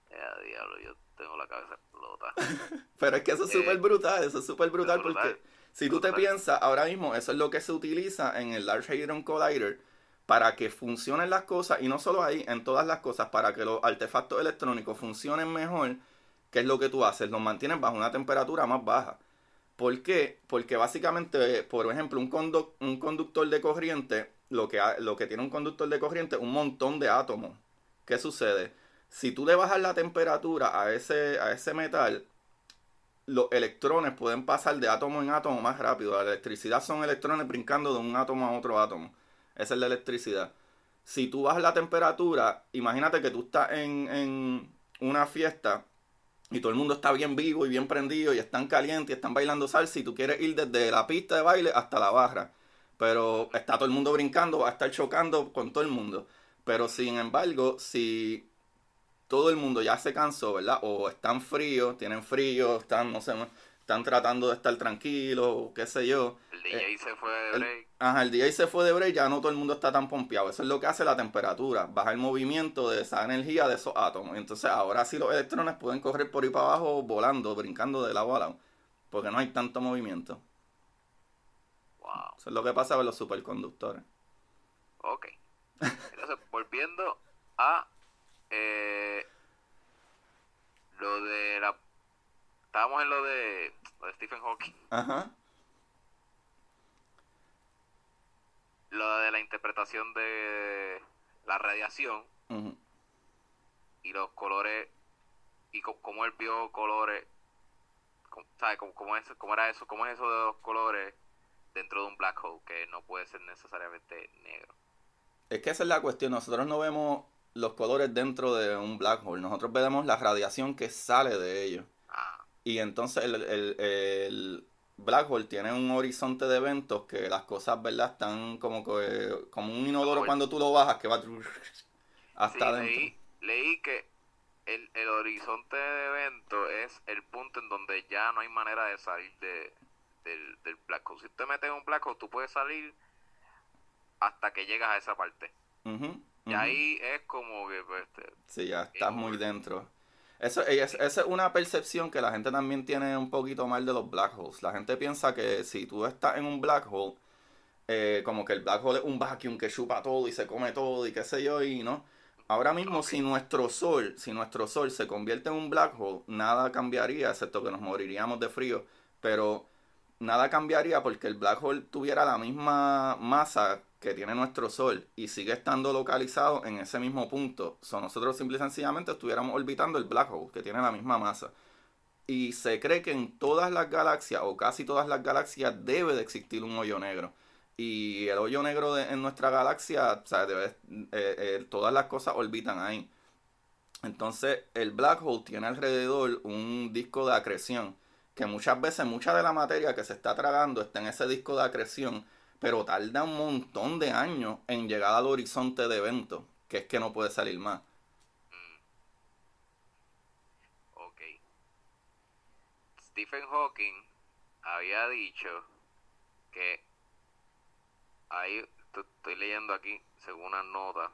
eh, diablo, yo tengo la cabeza explota. [laughs] Pero es que eso es súper eh, brutal, eso es súper brutal, porque si tú te piensas, ahora mismo eso es lo que se utiliza en el Large Hadron Collider para que funcionen las cosas, y no solo ahí, en todas las cosas, para que los artefactos electrónicos funcionen mejor, ¿qué es lo que tú haces? Los mantienes bajo una temperatura más baja. ¿Por qué? Porque básicamente, por ejemplo, un, un conductor de corriente, lo que, lo que tiene un conductor de corriente es un montón de átomos. ¿Qué sucede? Si tú le bajas la temperatura a ese, a ese metal, los electrones pueden pasar de átomo en átomo más rápido. La electricidad son electrones brincando de un átomo a otro átomo. Esa es la electricidad. Si tú bajas la temperatura, imagínate que tú estás en, en una fiesta y todo el mundo está bien vivo y bien prendido y están calientes y están bailando salsa y tú quieres ir desde la pista de baile hasta la barra. Pero está todo el mundo brincando, va a estar chocando con todo el mundo. Pero sin embargo, si todo el mundo ya se cansó, ¿verdad? O están fríos, tienen frío, están, no sé, están tratando de estar tranquilos, qué sé yo. El DJ eh, se fue de break. ajá, el DJ se fue de break, ya no todo el mundo está tan pompeado. Eso es lo que hace la temperatura, baja el movimiento de esa energía de esos átomos. Entonces ahora sí los electrones pueden correr por ahí para abajo volando, brincando de lado a lado, porque no hay tanto movimiento. Wow. Eso es lo que pasa con los superconductores. Ok. Entonces, [laughs] volviendo a eh, lo de la... Estábamos en lo de, lo de Stephen Hawking. Ajá. Lo de la interpretación de la radiación y los colores y cómo él vio colores cómo- ¿sabes? ¿Cómo, cómo es, cómo era eso cómo es eso de los colores dentro de un black hole que no puede ser necesariamente negro Es que esa es la cuestión. Nosotros no vemos los colores dentro de un black hole. Nosotros vemos la radiación que sale de ellos. Y entonces el, el- el black hole tiene un horizonte de eventos que las cosas, ¿verdad? Están como que como un inodoro cuando tú lo bajas que va hasta sí, adentro. leí, leí que el, el horizonte de evento es el punto en donde ya no hay manera de salir de, del, del black hole. Si te metes en un black hole, tú puedes salir hasta que llegas a esa parte. Ujú, Y ujú. ahí es como que pues, te- Sí, ya estás muy dentro. Eso es, esa es una percepción que la gente también tiene un poquito mal de los black holes. La gente piensa que si tú estás en un black hole, eh, como que el black hole es un vacuum que chupa todo y se come todo y qué sé yo, y no. Ahora mismo, si nuestro sol, si nuestro sol se convierte en un black hole, nada cambiaría, excepto que nos moriríamos de frío. Pero nada cambiaría porque el black hole tuviera la misma masa que tiene nuestro sol y sigue estando localizado en ese mismo punto. So, nosotros simple y sencillamente estuviéramos orbitando el black hole, que tiene la misma masa. Y se cree que en todas las galaxias, o casi todas las galaxias, debe de existir un hoyo negro. Y el hoyo negro en nuestra galaxia, o sea, debe- eh, eh, todas las cosas orbitan ahí. Entonces, el black hole tiene alrededor un disco de acreción, que muchas veces mucha de la materia que se está tragando está en ese disco de acreción, pero tarda un montón de años en llegar al horizonte de evento, que es que no puede salir más. ok. Stephen Hawking había dicho que ahí estoy leyendo aquí según una nota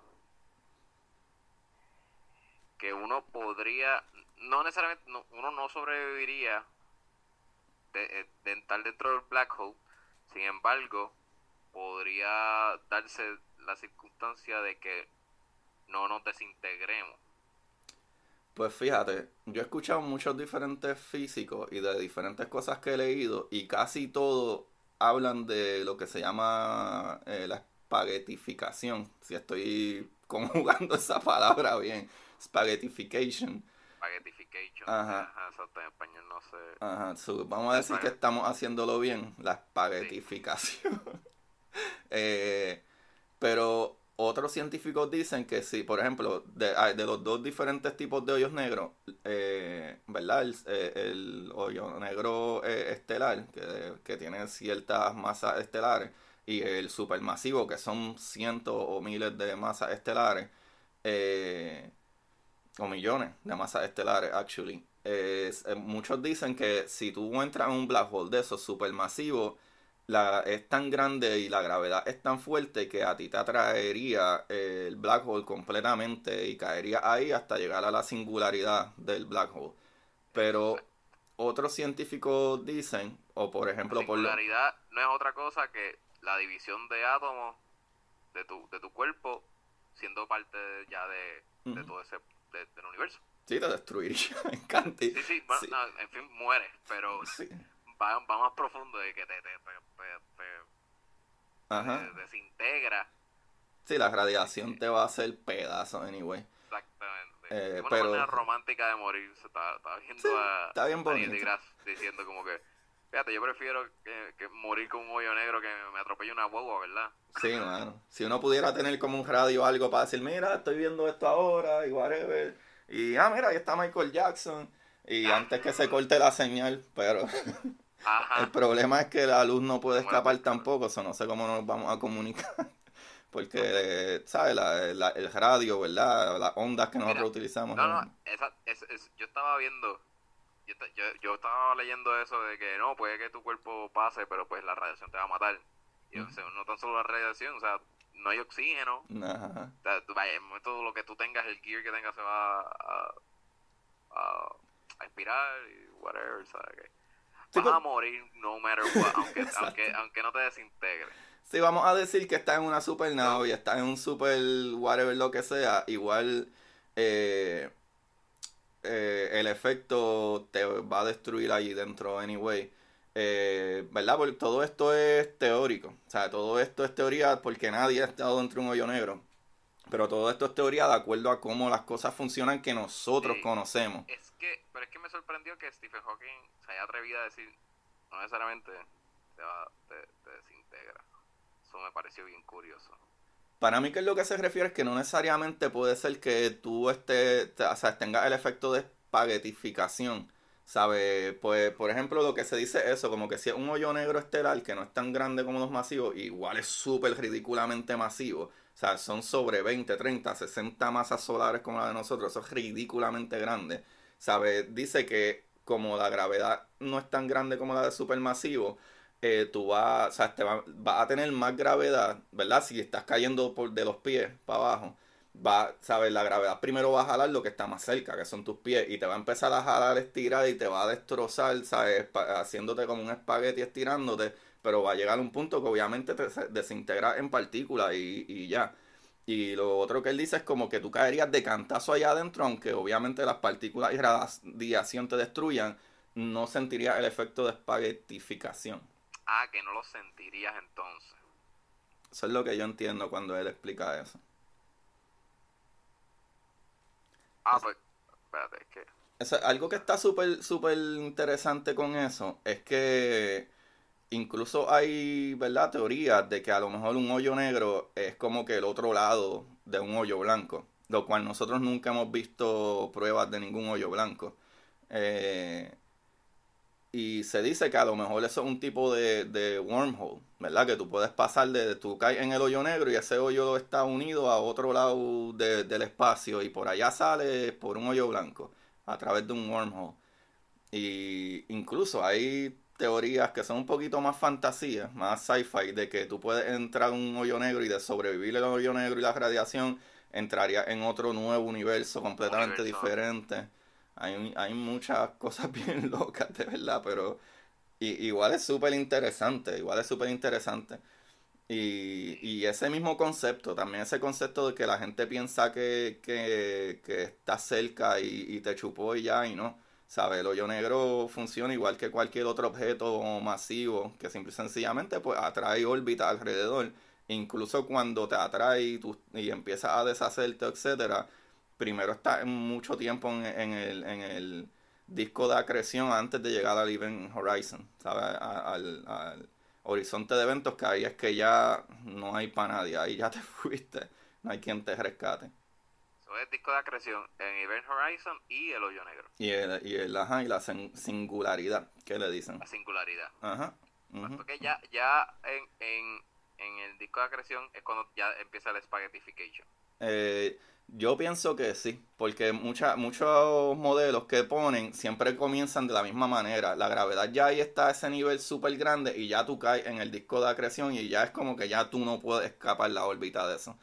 que uno podría no necesariamente no- uno no sobreviviría de, eh, de estar dentro del black hole sin embargo podría darse la circunstancia de que no nos desintegremos Pues fíjate, yo he escuchado muchos diferentes físicos y de diferentes cosas que he leído y casi todos hablan de lo que se llama eh, la espaguetificación, si estoy [laughs] conjugando esa palabra bien, spaghettification. spaghettification Ajá. Ajá, exacto, en español no sé Ajá, so, vamos a decir que estamos haciéndolo bien, la espaguetificación. [laughs] Eh, pero otros científicos dicen que si, por ejemplo, de, ah, los dos diferentes tipos de hoyos negros, eh, ¿verdad? El, eh, el hoyo negro estelar, que, tiene ciertas masas estelares, y el supermasivo, que son cientos o miles de masas estelares, o millones de masas estelares, actually. Muchos dicen que si tú entras en un black hole de esos supermasivos, la, es tan grande y la gravedad es tan fuerte que a ti te atraería el black hole completamente y caería ahí hasta llegar a la singularidad del black hole. Pero otros científicos dicen, o por ejemplo, por lo- singularidad no es otra cosa que la división de átomos de tu, de tu cuerpo siendo parte de- ya de, todo ese de- del universo sí, te destruiría [laughs] en cantidad. sí sí, bueno, Sí. no, en fin mueres pero Sí. va, va más profundo de que te- Ajá. te desintegra Sí, la radiación te va a hacer pedazo, anyway. exactamente Eh, es una pero- manera romántica de morir se está, está viendo Sí, a, está bien a diciendo como que fíjate yo prefiero que, que morir con un hoyo negro que me atropelle una guagua verdad Sí, mano. Si uno pudiera tener como un radio o algo para decir, mira, estoy viendo esto ahora y whatever. Y, ah, mira, ahí está Michael Jackson. Y antes que se corte la señal, pero [laughs] ajá el problema es que la luz no puede escapar tampoco, eso no sé cómo nos vamos a comunicar. [laughs] Porque, ¿sabes? La- la- el radio, ¿verdad? Las ondas que nosotros Mira, utilizamos. No, ¿no? esa, es, es- yo estaba viendo, yo, yo, yo estaba leyendo eso de que no, puede que tu cuerpo pase, pero pues la radiación te va a matar. Y, o sea, no tan solo la radiación, o sea, no hay oxígeno. Ajá. O sea, momento lo que tú tengas, el gear que tengas se va a, a, a expirar y whatever, ¿sabes? Vas a morir no matter what, aunque, [laughs] aunque, aunque no te desintegre. Si vamos a decir que está en una supernave y está en un super whatever lo que sea, igual eh, eh, el efecto te va a destruir allí dentro anyway. Eh, ¿Verdad? Porque todo esto es teórico. O sea, todo esto es teoría porque nadie ha estado dentro de un hoyo negro. Pero todo esto es teoría de acuerdo a cómo las cosas funcionan que nosotros Sí. conocemos. Es que, pero es que me sorprendió que Stephen Hawking se haya atrevido a decir, no necesariamente te, va, te, te desintegra. Eso me pareció bien curioso. Para mí que es lo que se refiere es que no necesariamente puede ser que tú estés, o sea, tengas el efecto de espaguetificación, ¿sabes? Pues, por ejemplo, lo que se dice es eso, como que si es un hoyo negro estelar que no es tan grande como los masivos, igual es súper ridículamente masivo. O sea, son sobre 20, 30, 60 masas solares como la de nosotros, eso es ridículamente grande. ¿Sabes? Dice que como la gravedad no es tan grande como la de supermasivo, eh, tú vas, o sea, te va, vas a tener más gravedad, ¿verdad? Si estás cayendo por, de los pies para abajo, va, ¿sabes? La gravedad primero va a jalar lo que está más cerca, que son tus pies, y te va a empezar a jalar, estirar y te va a destrozar, ¿sabes? Haciéndote como un espagueti estirándote, pero va a llegar a un punto que obviamente te desintegra en partículas y, y ya. Y lo otro que él dice es como que tú caerías de cantazo allá adentro, aunque obviamente las partículas y radiación te destruyan, no sentirías el efecto de espaguetificación. Ah, que no lo sentirías entonces. Eso es lo que yo entiendo cuando él explica eso. Ah, pues, espérate, es que... Eso- algo que está súper, súper interesante con eso es que incluso hay, ¿verdad? Teorías de que a lo mejor un hoyo negro es como que el otro lado de un hoyo blanco, lo cual nosotros nunca hemos visto pruebas de ningún hoyo blanco. Eh, y se dice que a lo mejor eso es un tipo de, de wormhole, ¿verdad? Que tú puedes pasar de, tú caes en el hoyo negro y ese hoyo está unido a otro lado de- del espacio y por allá sale por un hoyo blanco a través de un wormhole. Y incluso hay teorías que son un poquito más fantasía, más sci-fi, de que tú puedes entrar a un hoyo negro y de sobrevivir el hoyo negro y la radiación, entraría en otro nuevo universo completamente Universo. diferente. Hay, hay muchas [laughs] cosas bien locas, de verdad, pero igual es súper interesante, igual es súper interesante. Y, y ese mismo concepto, también ese concepto de que la gente piensa que, que, que está cerca y, y te chupó y ya, y no. ¿Sabes? El hoyo negro funciona igual que cualquier otro objeto masivo, que simple y sencillamente pues atrae órbita alrededor. Incluso cuando te atrae y, tú, y empiezas a deshacerte, etcétera, primero está mucho tiempo en, en el, en el disco de acreción antes de llegar al Event Horizon, ¿sabes? A- Al, al horizonte de eventos que ahí es que ya no hay para nadie, ahí ya te [laughs] fuiste, no hay quien te rescate. Es disco de acreción en Event Horizon y el hoyo negro. Y el, y el, ajá, y la sin- singularidad, ¿qué le dicen? La singularidad. Ajá. ujú. Porque ya, ya en, en, en el disco de acreción es cuando ya empieza el spaghettification. Eh, yo pienso que sí, porque mucha- muchos modelos que ponen siempre comienzan de la misma manera. La gravedad ya ahí está a ese nivel súper grande y ya tú caes en el disco de acreción y ya es como que ya tú no puedes escapar la órbita de eso.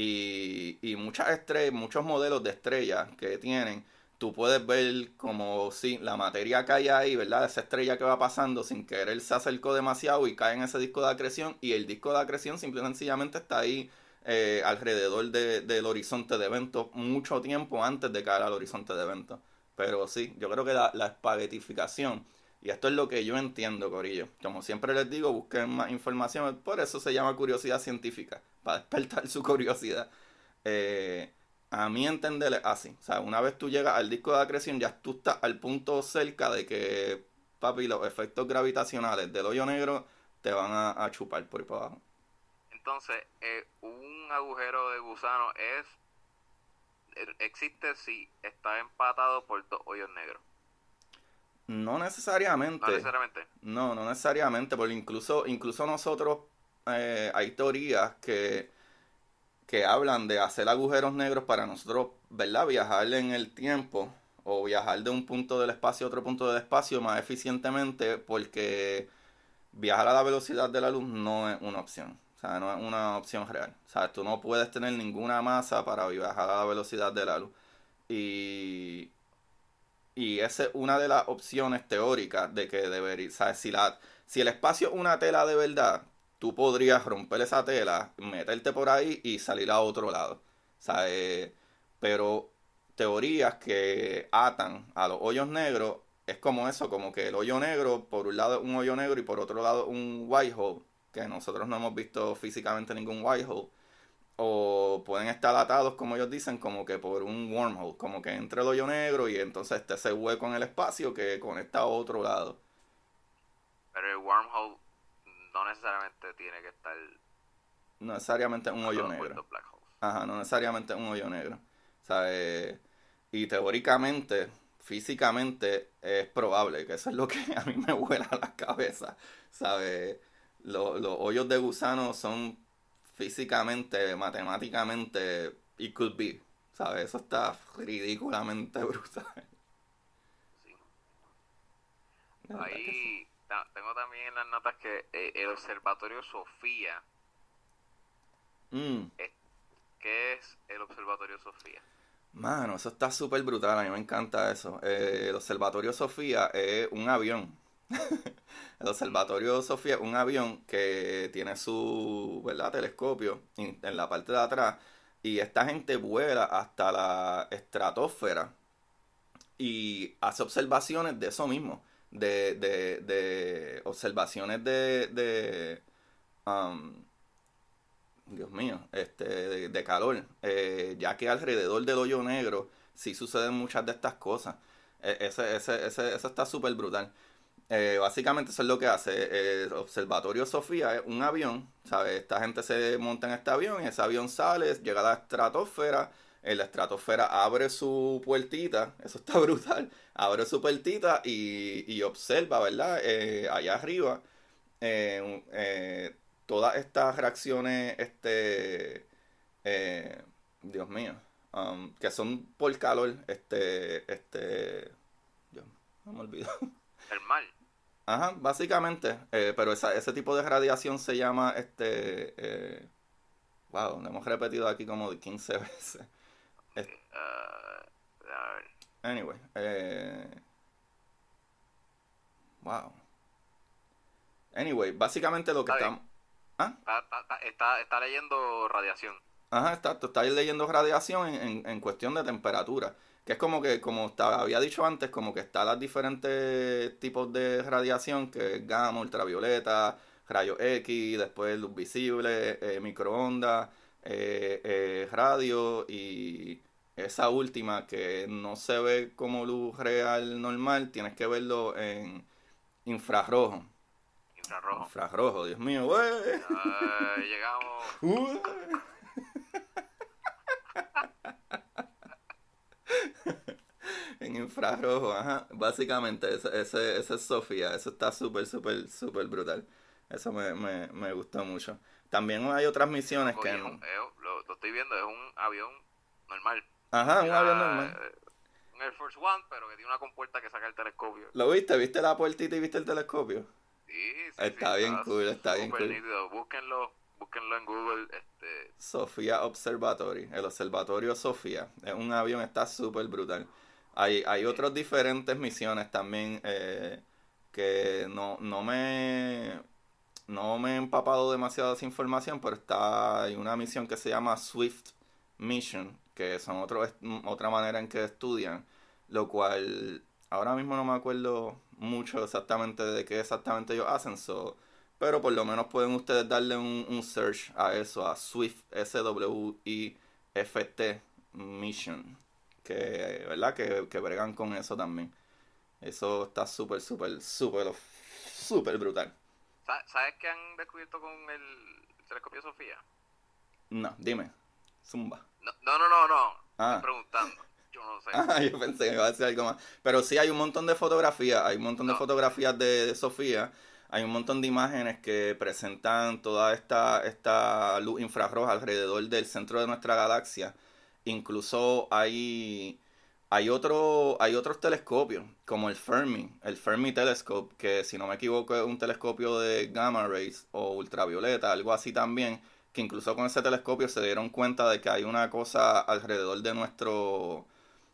Y, y muchas estrellas, muchos modelos de estrellas que tienen, tú puedes ver como si la materia cae ahí, ¿verdad? Esa estrella que va pasando sin querer se acercó demasiado y cae en ese disco de acreción y el disco de acreción simple y sencillamente está ahí eh, alrededor de- del horizonte de eventos mucho tiempo antes de caer al horizonte de eventos. Pero sí, yo creo que la, la espaguetificación, y esto es lo que yo entiendo, Corillo. Como siempre les digo, busquen más información, por eso se llama curiosidad científica, para despertar su curiosidad. Eh, a mi entender es así. O sea, una vez tú llegas al disco de acreción, ya tú estás al punto cerca de que, papi, los efectos gravitacionales del hoyo negro te van a, chupar por ahí para abajo. Entonces, eh, un agujero de gusano es existe si está empatado por dos hoyos negros. No necesariamente. No necesariamente. No, no necesariamente, porque incluso, incluso nosotros eh, hay teorías que, que hablan de hacer agujeros negros para nosotros, ¿verdad? Viajar en el tiempo o viajar de un punto del espacio a otro punto del espacio más eficientemente porque viajar a la velocidad de la luz no es una opción. O sea, no es una opción real. O sea, tú no puedes tener ninguna masa para viajar a la velocidad de la luz. Y, y esa es una de las opciones teóricas de que debería, ¿sabes? Si, la, si el espacio es una tela de verdad, tú podrías romper esa tela, meterte por ahí y salir a otro lado. ¿sabes? Pero teorías que atan a los hoyos negros es como eso, como que el hoyo negro, por un lado un hoyo negro y por otro lado un white hole, que nosotros no hemos visto físicamente ningún white hole. O pueden estar atados, como ellos dicen, como que por un wormhole, como que entre el hoyo negro y entonces está ese hueco en el espacio que conecta a otro lado. Pero el wormhole no necesariamente tiene que estar... No necesariamente un hoyo negro. Ajá, no necesariamente un hoyo negro. ¿Sabes? Y teóricamente, físicamente, es probable que eso es lo que [laughs] a mí me vuela la cabeza. ¿Sabes? Los, los hoyos de gusano son físicamente, matemáticamente, it could be. ¿Sabes? Eso está ridículamente [laughs] brutal. Sí. Ahí tengo también en las notas que eh, el Observatorio Sofía. Mm. ¿Qué es el Observatorio Sofía? Mano, eso está súper brutal, a mí me encanta eso. Eh, el Observatorio Sofía es un avión [laughs] el Observatorio Sofía es un avión que tiene su ¿verdad? telescopio en la parte de atrás y esta gente vuela hasta la estratosfera y hace observaciones de eso mismo, de, de, de observaciones de, de um, Dios mío, este, de, calor, eh, ya que alrededor del hoyo negro sí suceden muchas de estas cosas. E, ese, ese, ese, eso está súper brutal. Eh, básicamente eso es lo que hace. El Observatorio Sofía es un avión, ¿sabes? Esta gente se monta en este avión y ese avión sale, llega a la estratosfera, en la estratosfera abre su puertita, eso está [laughs] brutal, abre su puertita y, observa, ¿verdad? Eh, allá arriba, eh, todas estas reacciones, este, Dios mío, um, que son por calor, este, este, Dios, me olvido. [laughs] El mal. Ajá, básicamente. Eh, pero esa, ese tipo de radiación se llama, este, eh, wow, lo hemos repetido aquí como 15 [laughs] veces. anyway, eh, wow. Anyway, básicamente lo que estamos... ¿Ah? Está, está, leyendo radiación. Ajá, está, está leyendo radiación en, en cuestión de temperatura. Que es como que, como había dicho antes, como que están los diferentes tipos de radiación, que es gamma, ultravioleta, rayos X, después luz visible, eh, microondas, eh, eh, radio y esa última que no se ve como luz real normal, tienes que verlo en infrarrojo. Infrarrojo. Infrarrojo, Dios mío, llegamos. [laughs] en infrarrojo, ajá. Básicamente, ese, ese, es Sofía. Eso está súper, súper, súper brutal. Eso me, me, me gustó mucho. También hay otras misiones que... lo, estoy viendo, es un avión normal. Ajá, un avión normal. Eh, un Air Force One, pero que tiene una compuerta que saca el telescopio. ¿Lo viste? ¿Viste la puertita y viste el telescopio? Sí, sí, Está bien cool, está bien cool. Búsquenlo, búsquenlo en Google. Este... Sofía Observatory, el Observatorio Sofía. Es un avión, está súper brutal. Hay, hay otras diferentes misiones también eh, que no, no me no me he empapado demasiado de esa información, pero está hay una misión que se llama Swift Mission, que son otra manera en que estudian, lo cual ahora mismo no me acuerdo mucho exactamente de qué exactamente ellos hacen, so, pero por lo menos pueden ustedes darle un, un search a eso, a Swift, S-W-I-F-T Mission que, ¿verdad? Que, que bregan con eso también. Eso está súper, súper, súper, súper brutal. ¿Sabes qué han descubierto con el telescopio Sofía? No, dime. Zumba. No, no, no, no. Ah. Estoy preguntando. Yo no sé. [laughs] Ah, yo pensé que iba a decir algo más. Pero sí hay un montón de fotografías. Hay un montón de fotografías de, Sofía. Hay un montón de imágenes que presentan toda esta, esta luz infrarroja alrededor del centro de nuestra galaxia Incluso hay, hay, otro, hay otros telescopios, como el Fermi, el Fermi Telescope, que si no me equivoco es un telescopio de gamma rays o ultravioleta, algo así también, que incluso con ese telescopio se dieron cuenta de que hay una cosa alrededor de nuestro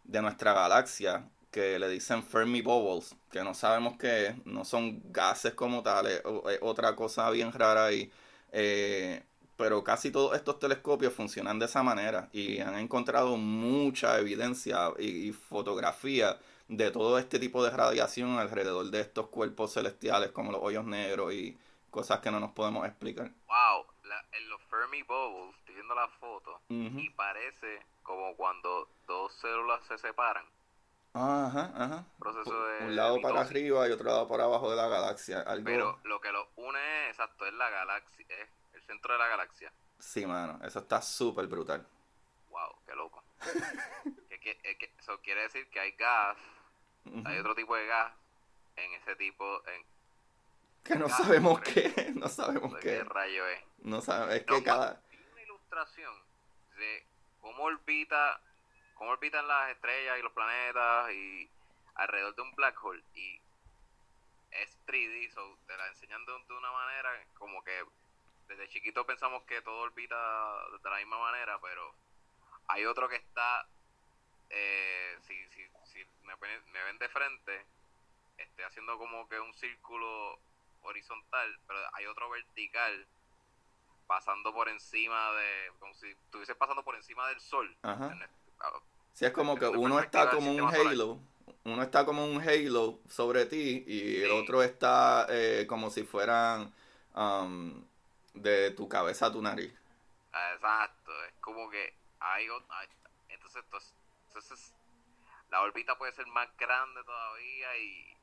de nuestra galaxia que le dicen Fermi Bubbles, que no sabemos qué es, no son gases como tales, otra cosa bien rara ahí. Eh, pero casi todos estos telescopios funcionan de esa manera y han encontrado mucha evidencia y, fotografía de todo este tipo de radiación alrededor de estos cuerpos celestiales como los hoyos negros y cosas que no nos podemos explicar. Wow, en los Fermi Bubbles, estoy viendo la foto, y parece como cuando dos células se separan. Ajá, ajá. Proceso de un lado para arriba y otro lado para abajo de la galaxia. Pero lo que los une, exacto, es la galaxia, es centro de la galaxia. Sí, mano, eso está súper brutal. Wow, qué loco. [laughs] eso quiere decir que hay gas, hay otro tipo de gas en ese tipo, en, que no sabemos qué, [laughs] no sabemos qué. ¿Qué rayo es? No sabemos, es que cada... una ilustración de cómo orbita, cómo orbitan las estrellas y los planetas y alrededor de un black hole y es 3D, so te la enseñan de, una manera como que desde chiquito pensamos que todo orbita de la misma manera, pero hay otro que está, eh, si, si, si me, me ven de frente, esté haciendo como que un círculo horizontal, pero hay otro vertical pasando por encima de, como si estuviese pasando por encima del sol. Ajá. sí, es como que uno está como un halo, uno está como un halo sobre ti y el otro está eh, como si fueran um, de tu cabeza a tu nariz. Exacto, es como que hay, entonces, entonces la órbita puede ser más grande todavía y,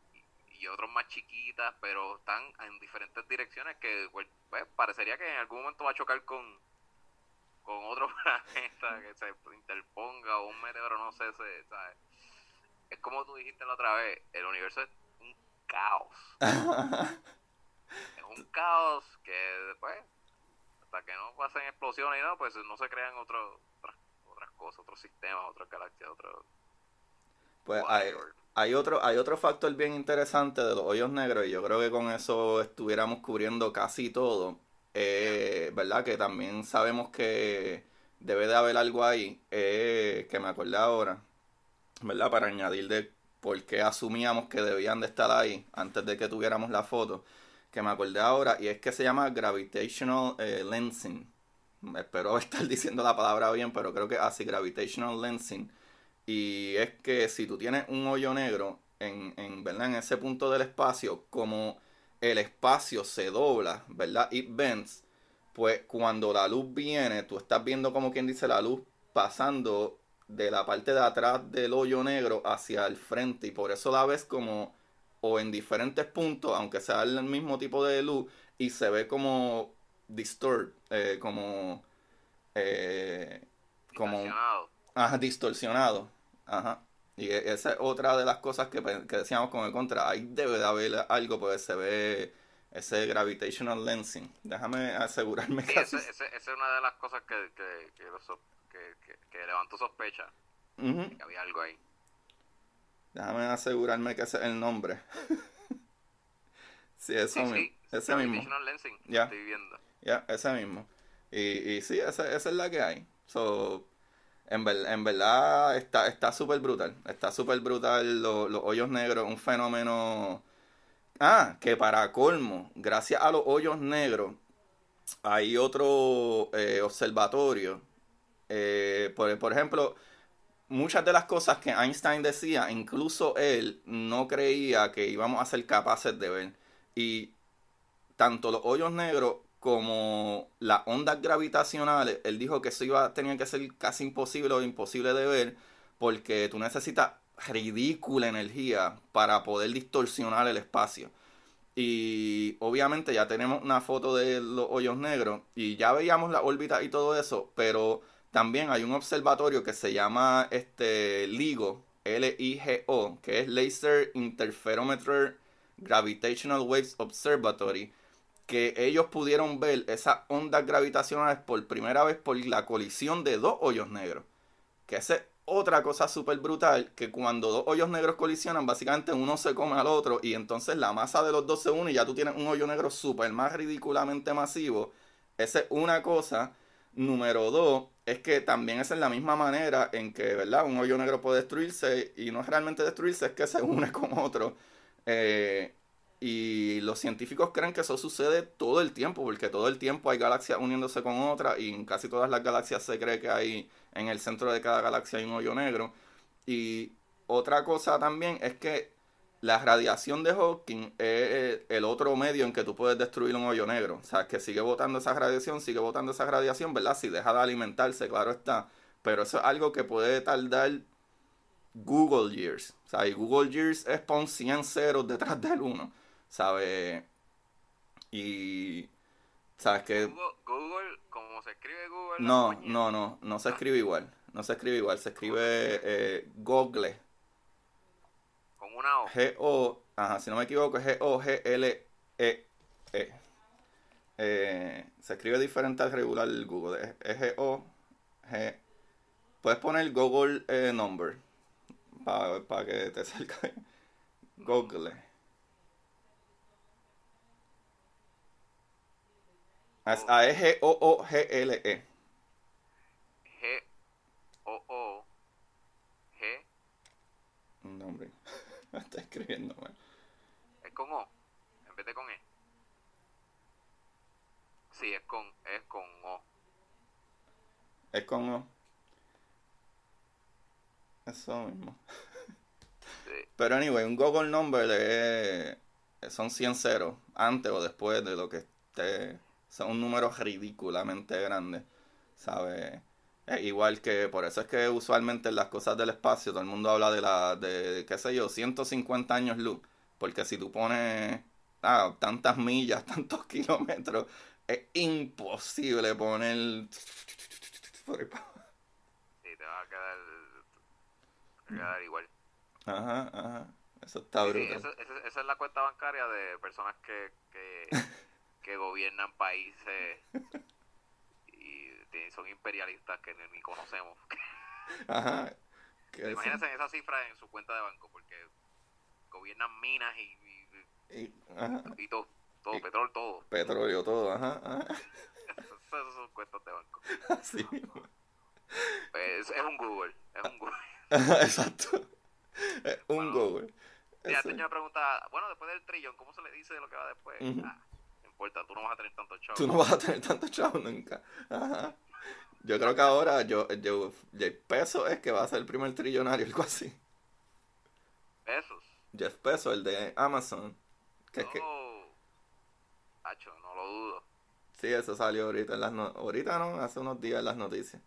y otros más chiquitas, pero están en diferentes direcciones que pues, pues, parecería que en algún momento va a chocar con con otro [laughs] planeta que se interponga o un meteoro, no sé, se, ¿sabes? Es como tú dijiste la otra vez, el universo es un caos. [laughs] es un caos que después, hasta que no pasen explosiones y no, pues no se crean otras, otras cosas, otros sistemas, otras galaxias, otros... Pues hay, hay otro, hay otro factor bien interesante de los hoyos negros, y yo creo que con eso estuviéramos cubriendo casi todo. Eh, ¿Verdad? Que también sabemos que debe de haber algo ahí, eh, que me acordé ahora, ¿verdad? Para añadir de por qué asumíamos que debían de estar ahí antes de que tuviéramos la foto, que me acordé ahora, y es que se llama gravitational eh, lensing. Espero [laughs] estar diciendo la palabra bien, pero creo que así, gravitational lensing y es que si tú tienes un hoyo negro en, en, ¿verdad? en ese punto del espacio, como el espacio se dobla, ¿verdad? It bends, pues cuando la luz viene, tú estás viendo como quien dice la luz pasando de la parte de atrás del hoyo negro hacia el frente y por eso la ves como o en diferentes puntos, aunque sea el mismo tipo de luz y se ve como distort, eh, como eh, como Ajá, distorsionado. Ajá. Y e, esa es otra de las cosas que, decíamos con el contra. Ahí debe de haber algo porque se ve ese gravitational lensing. Déjame asegurarme que... Esa es una de las cosas que, que, que, que levantó sospecha. Que había algo ahí. Déjame asegurarme que ese es el nombre. [laughs] sí, eso mismo. ese mismo. Lensing, ya. estoy viendo. Ya, ese mismo. Y, y sí, esa, esa es la que hay. So, en, en verdad está súper brutal. Está súper brutal los, hoyos negros, un fenómeno... Ah, que para colmo, gracias a los hoyos negros, hay otro eh, observatorio. Eh, por, por ejemplo, muchas de las cosas que Einstein decía, incluso él no creía que íbamos a ser capaces de ver. Y tanto los hoyos negros como las ondas gravitacionales, él dijo que eso iba tenía que ser casi imposible o imposible de ver porque tú necesitas ridícula energía para poder distorsionar el espacio. Y obviamente ya tenemos una foto de los hoyos negros y ya veíamos la órbita y todo eso, pero también hay un observatorio que se llama este LIGO, L-I-G-O, que es Laser Interferometer Gravitational Waves Observatory, que ellos pudieron ver esas ondas gravitacionales por primera vez por la colisión de dos hoyos negros. Que esa es otra cosa súper brutal, que cuando dos hoyos negros colisionan, básicamente uno se come al otro y entonces la masa de los dos se une y ya tú tienes un hoyo negro súper más ridículamente masivo. Esa es una cosa. Número dos, es que también es la misma manera en que, ¿verdad? Un hoyo negro puede destruirse y no es realmente destruirse, es que se [laughs] une con otro. Eh, y los científicos creen que eso sucede todo el tiempo, porque todo el tiempo hay galaxias uniéndose con otras y en casi todas las galaxias se cree que hay en el centro de cada galaxia hay un hoyo negro. Y otra cosa también es que la radiación de Hawking es eh, el otro medio en que tú puedes destruir un hoyo negro. O sea, que sigue botando esa radiación, sigue botando esa radiación, ¿verdad? Si deja de alimentarse, claro está. Pero eso es algo que puede tardar Google Years. O sea, y Google Years es pon 100 ceros detrás del 1. ¿Sabes? Y. ¿Sabes qué? Google, Google, como se escribe Google. No, no, no, no se escribe igual. No se escribe igual, se escribe eh, Google. Con una O. G-O, ajá, si no me equivoco, es G-O-G-L-E-E. -E. Eh, se escribe diferente al regular Google. Es G-O-G. Puedes poner Google eh, Number para que te salga. [laughs] Google. A -E G O O G L E. G O O G. No, hombre. [laughs] Está escribiendo mal. Es con O, en vez de con E. Sí, es con, es con O. Es con O. Eso mismo. Sí. Pero anyway, un Google Number es, son 100 ceros, antes o después de lo que esté. Son un número ridículamente grande, ¿sabes? Es igual que, por eso es que usualmente en las cosas del espacio todo el mundo habla de la, de, qué sé yo, 150 años luz. Porque si tú pones ah, tantas millas, [laughs] tantos kilómetros, es imposible poner... Por Sí, te va a quedar, te va a quedar igual. Ajá, ajá. Eso está Sí, brutal. esa- esa es la cuenta bancaria de personas que, que, [laughs] que gobiernan países [laughs] tienen- son imperialistas que ni, conocemos. [laughs] Ajá. [laughs] Imagínense esa cifra en su cuenta de banco, porque gobiernan minas y, y, y- ajá. y todo, todo, Y- petróleo, todo. Petróleo, todo, ajá, ajá. [laughs] Esas son cuentas de banco. Así mismo. Es, un Google, es un Google. Ajá, Exacto. Es un Bueno, Google. Y antes Eso. yo me preguntaba, bueno, después del trillón, ¿cómo se le dice lo que va después? Ah, no importa, tú no vas a tener tanto chavo. Tú no vas a tener tanto chavo nunca. Ajá. Yo creo que ahora yo, yo, Jeff Bezos es que va a ser el primer trillonario, [laughs] algo así. Esos. Jeff Bezos, el de Amazon. Que es que. Hacho, no lo dudo. sí, eso salió ahorita en las no- ahorita no, hace unos días en las noticias.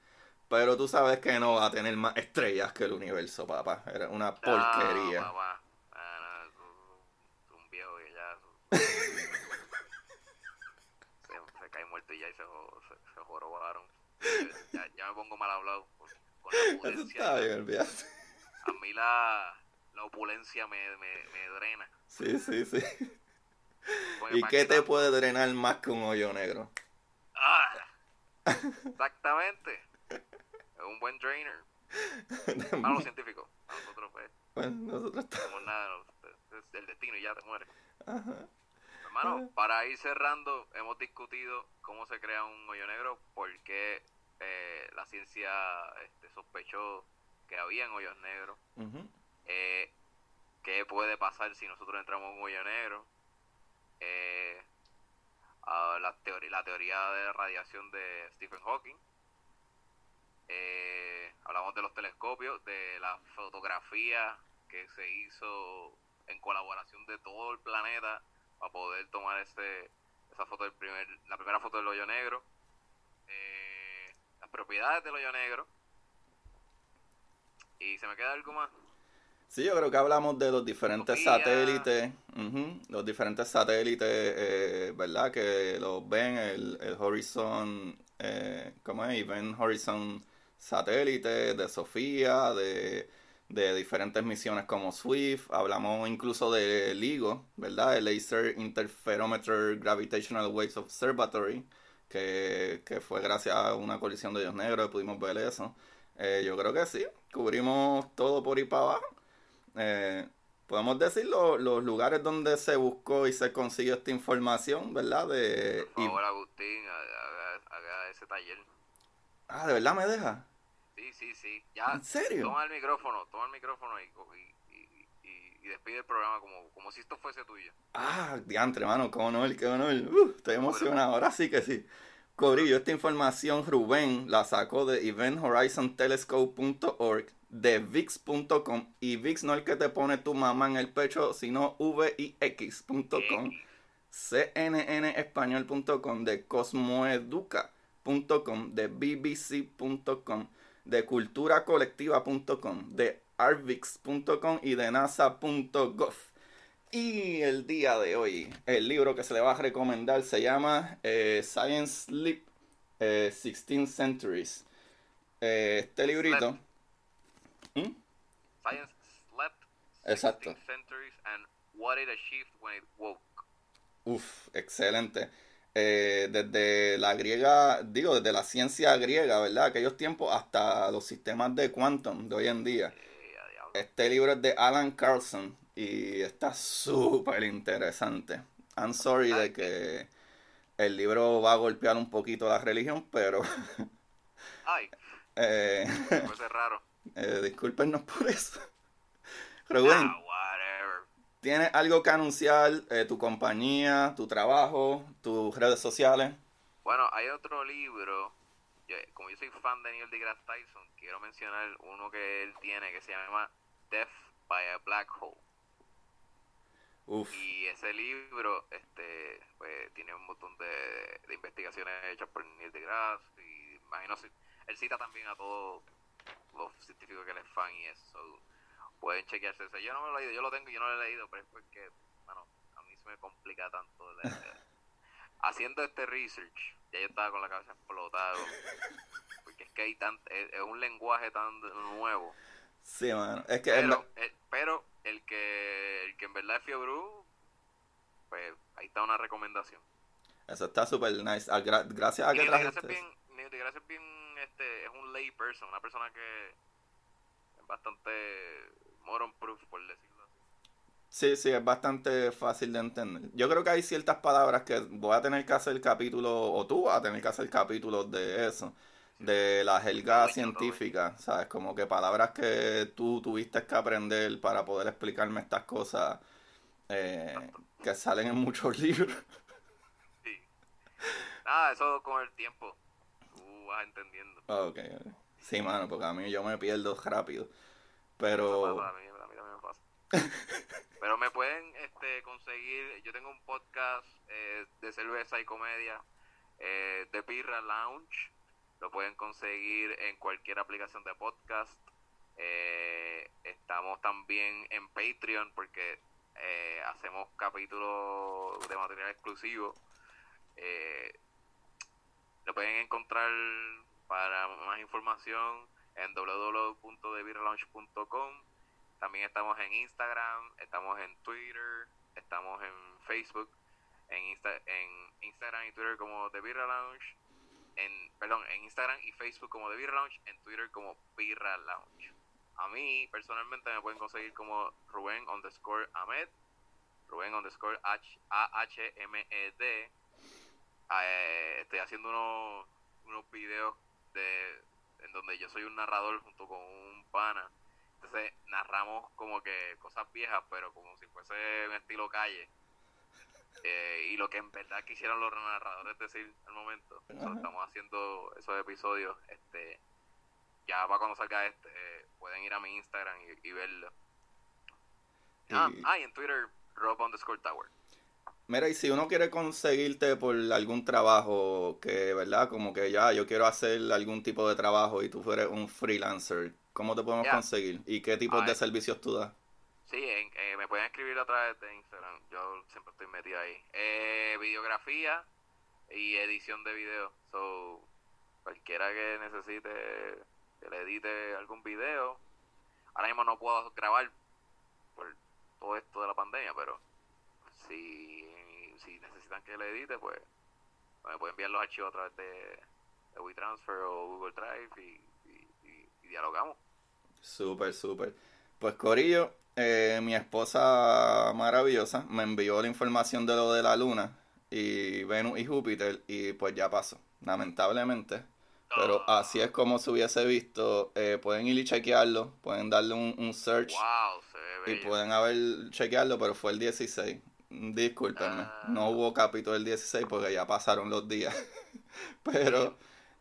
Pero tú sabes que no va a tener más estrellas que el universo, papá. Era una porquería. Ah, papá. Ah, tú un viejo que ya... [laughs] tú- se, se cae muerto y ya y se, jo- se, se jorobaron. Ya, ya me pongo mal hablado con la Eso opulencia. está bien, olvídate. A mí la, la opulencia me, me, me drena. Sí, sí, sí. Porque ¿Y qué te puede drenar más que un hoyo negro? Ah, exactamente. Es un buen drainer. [laughs] Para los científicos. A nosotros, pues, Bueno, nosotros no somos nada. Es el destino y ya te mueres. Ajá. Hermano, para ir cerrando, hemos discutido cómo se crea un hoyo negro, por qué eh, la ciencia este, sospechó que habían hoyos negros, eh, qué puede pasar si nosotros entramos en un hoyo negro, eh, a la, teoría, la teoría de radiación de Stephen Hawking, eh, hablamos de los telescopios, de la fotografía que se hizo en colaboración de todo el planeta para poder tomar este esa foto del primer la primera foto del hoyo negro eh, propiedades del hoyo negro y se me queda algo más Sí, yo creo que hablamos de los diferentes satélites, los diferentes satélites, eh, ¿verdad? Que los ven, el, el Horizon, eh, ¿cómo es? Event Horizon satélite, de Sofía, de, de diferentes misiones como SWIFT, hablamos incluso de LIGO, ¿verdad? El Laser Interferometer Gravitational Waves Observatory, que, que fue gracias a una colisión de hoyos negros pudimos ver eso. Eh, yo creo que sí, cubrimos todo por ahí para abajo. Eh, podemos decir lo- los lugares donde se buscó y se consiguió esta información, ¿verdad? De, por y- Agustín haga, haga ese taller ah, ¿de verdad me deja? sí sí sí ya ¿En serio? toma el micrófono toma el micrófono y, y, y, y- despide el programa como, como si esto fuese tuyo Ah, diantre, mano, qué honor, qué honor. Uh, estoy emocionado, ahora sí que sí. Corillo, esta información Rubén la sacó de eventhorizontelescope.org, de VIX.com y VIX no es el que te pone tu mamá en el pecho, sino VIX.com, cnnespañol.com, de cosmoeduca.com, de bbc.com, de culturacolectiva.com, de arvix.com y de nasa.gov. Y el día de hoy, el libro que se le va a recomendar se llama eh, Science Sleep eh, 16 Centuries. Eh, este librito. ¿Mm? Science Slept 16 Exacto. Centuries and What It Achieved When It Woke. Uf, excelente. Eh, desde la griega, digo, desde la ciencia griega, ¿verdad? Aquellos tiempos hasta los sistemas de quantum de hoy en día. Este libro es de Alan Carlson y está súper interesante. I'm sorry de que el libro va a golpear un poquito la religión, pero... [laughs] Ay. [laughs] eh, Puede raro. [laughs] Eh, discúlpenos por eso. Rubén, Ah, whatever. ¿tienes algo que anunciar? Eh, tu compañía, tu trabajo, tus redes sociales. Bueno, hay otro libro. yo- como yo soy fan de Neil deGrasse Tyson, quiero mencionar uno que él tiene que se llama Death by a Black Hole. Uf, Y ese libro este pues tiene un montón de, de investigaciones hechas por Neil deGrasse y imagino si- él cita también a todos los científicos que él es fan y eso pueden chequearse. Yo no me lo he leído, yo lo tengo y yo no lo he leído, pero es porque, bueno, a mí se me complica tanto leer. [laughs] haciendo este research, ya yo estaba con la cabeza explotada porque es que hay tan, es, es un lenguaje tan nuevo sí, mano. Es que pero, eh, pero el que el que en verdad es Fiobru, pues ahí está una recomendación. eso está súper nice. Ah, gra- gracias a que es trajiste eso. bien, Neil deGrasse es bien, este, es un lay person, una persona que es bastante moron proof, por decirlo así. Sí, sí, es bastante fácil de entender. Yo creo que hay ciertas palabras que voy a tener que hacer capítulo, o tú vas a tener que hacer capítulos de eso, de la jerga científica, ¿sabes? Como que palabras que tú tuviste que aprender para poder explicarme estas cosas eh, que salen en muchos [laughs] libros. Sí. Nada, eso con el tiempo tú vas entendiendo. Ok, ok. Sí, mano, porque a mí yo me pierdo rápido. Pero, mí, a mí también me pasa. [laughs] Pero me pueden este, conseguir, yo tengo un podcast eh, de cerveza y comedia eh, de Birra Lounge. Lo pueden conseguir en cualquier aplicación de podcast. Eh, estamos también en Patreon porque eh, hacemos capítulos de material exclusivo. Eh, lo pueden encontrar para más información en www.debirrelaunch.com. También estamos en Instagram, estamos en Twitter, estamos en Facebook, en, Insta- en Instagram y Twitter como The Lounge, en, perdón, en Instagram y Facebook como The Birra Lounge, en Twitter como Birra Lounge. A mí, personalmente, me pueden conseguir como Rubén underscore Ahmed, Rubén underscore H A H M E D. Eh, estoy haciendo unos, unos videos de en donde yo soy un narrador junto con un pana. Entonces narramos como que cosas viejas, pero como si fuese un estilo calle. Eh, y lo que en verdad quisieron los narradores decir al momento. Estamos haciendo esos episodios. este Ya para cuando salga este, eh, pueden ir a mi Instagram y, y verlo. Ah, Y- ah, y en Twitter, Rob underscore Tower. Mira, y si uno quiere conseguirte por algún trabajo que, ¿verdad? Como que ya yo quiero hacer algún tipo de trabajo y tú fueres un freelancer, ¿cómo te podemos conseguir? ¿Y qué tipos Ah, de servicios tú das? Sí, en- eh, me pueden escribir a través de Instagram. Yo siempre estoy metido ahí. Eh, videografía y edición de video. So, cualquiera que necesite que le edite algún video. Ahora mismo no puedo grabar por todo esto de la pandemia, pero si, si necesitan que le edite, pues me pueden enviar los archivos a través de, de WeTransfer o Google Drive y, y- dialogamos. Súper, súper. Pues Corillo, eh, mi esposa maravillosa me envió la información de lo de la luna y Venus y Júpiter y pues ya pasó, lamentablemente. Pero Ah. así es como se hubiese visto. Eh, pueden ir y chequearlo, pueden darle un, un search Wow, se ve y pueden haber chequearlo, pero fue el 16. Discúlpenme, Ah. no hubo capítulo el 16 porque ya pasaron los días. [laughs] Pero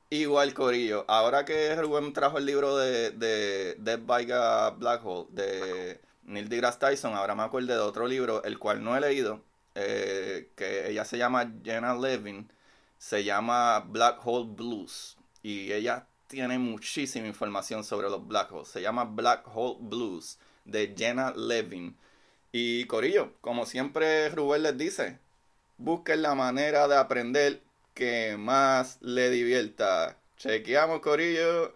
igual, Corillo, ahora que Rubén trajo el libro de, de Dead by a Black Hole de Neil deGrasse Tyson, ahora me acuerdo de otro libro, el cual no he leído, eh, que ella se llama Jenna Levin, se llama Black Hole Blues. Y ella tiene muchísima información sobre los black holes. Se llama Black Hole Blues de Jenna Levin. Y Corillo, como siempre Rubén les dice, busquen la manera de aprender que más le divierta. Chequeamos, Corillo.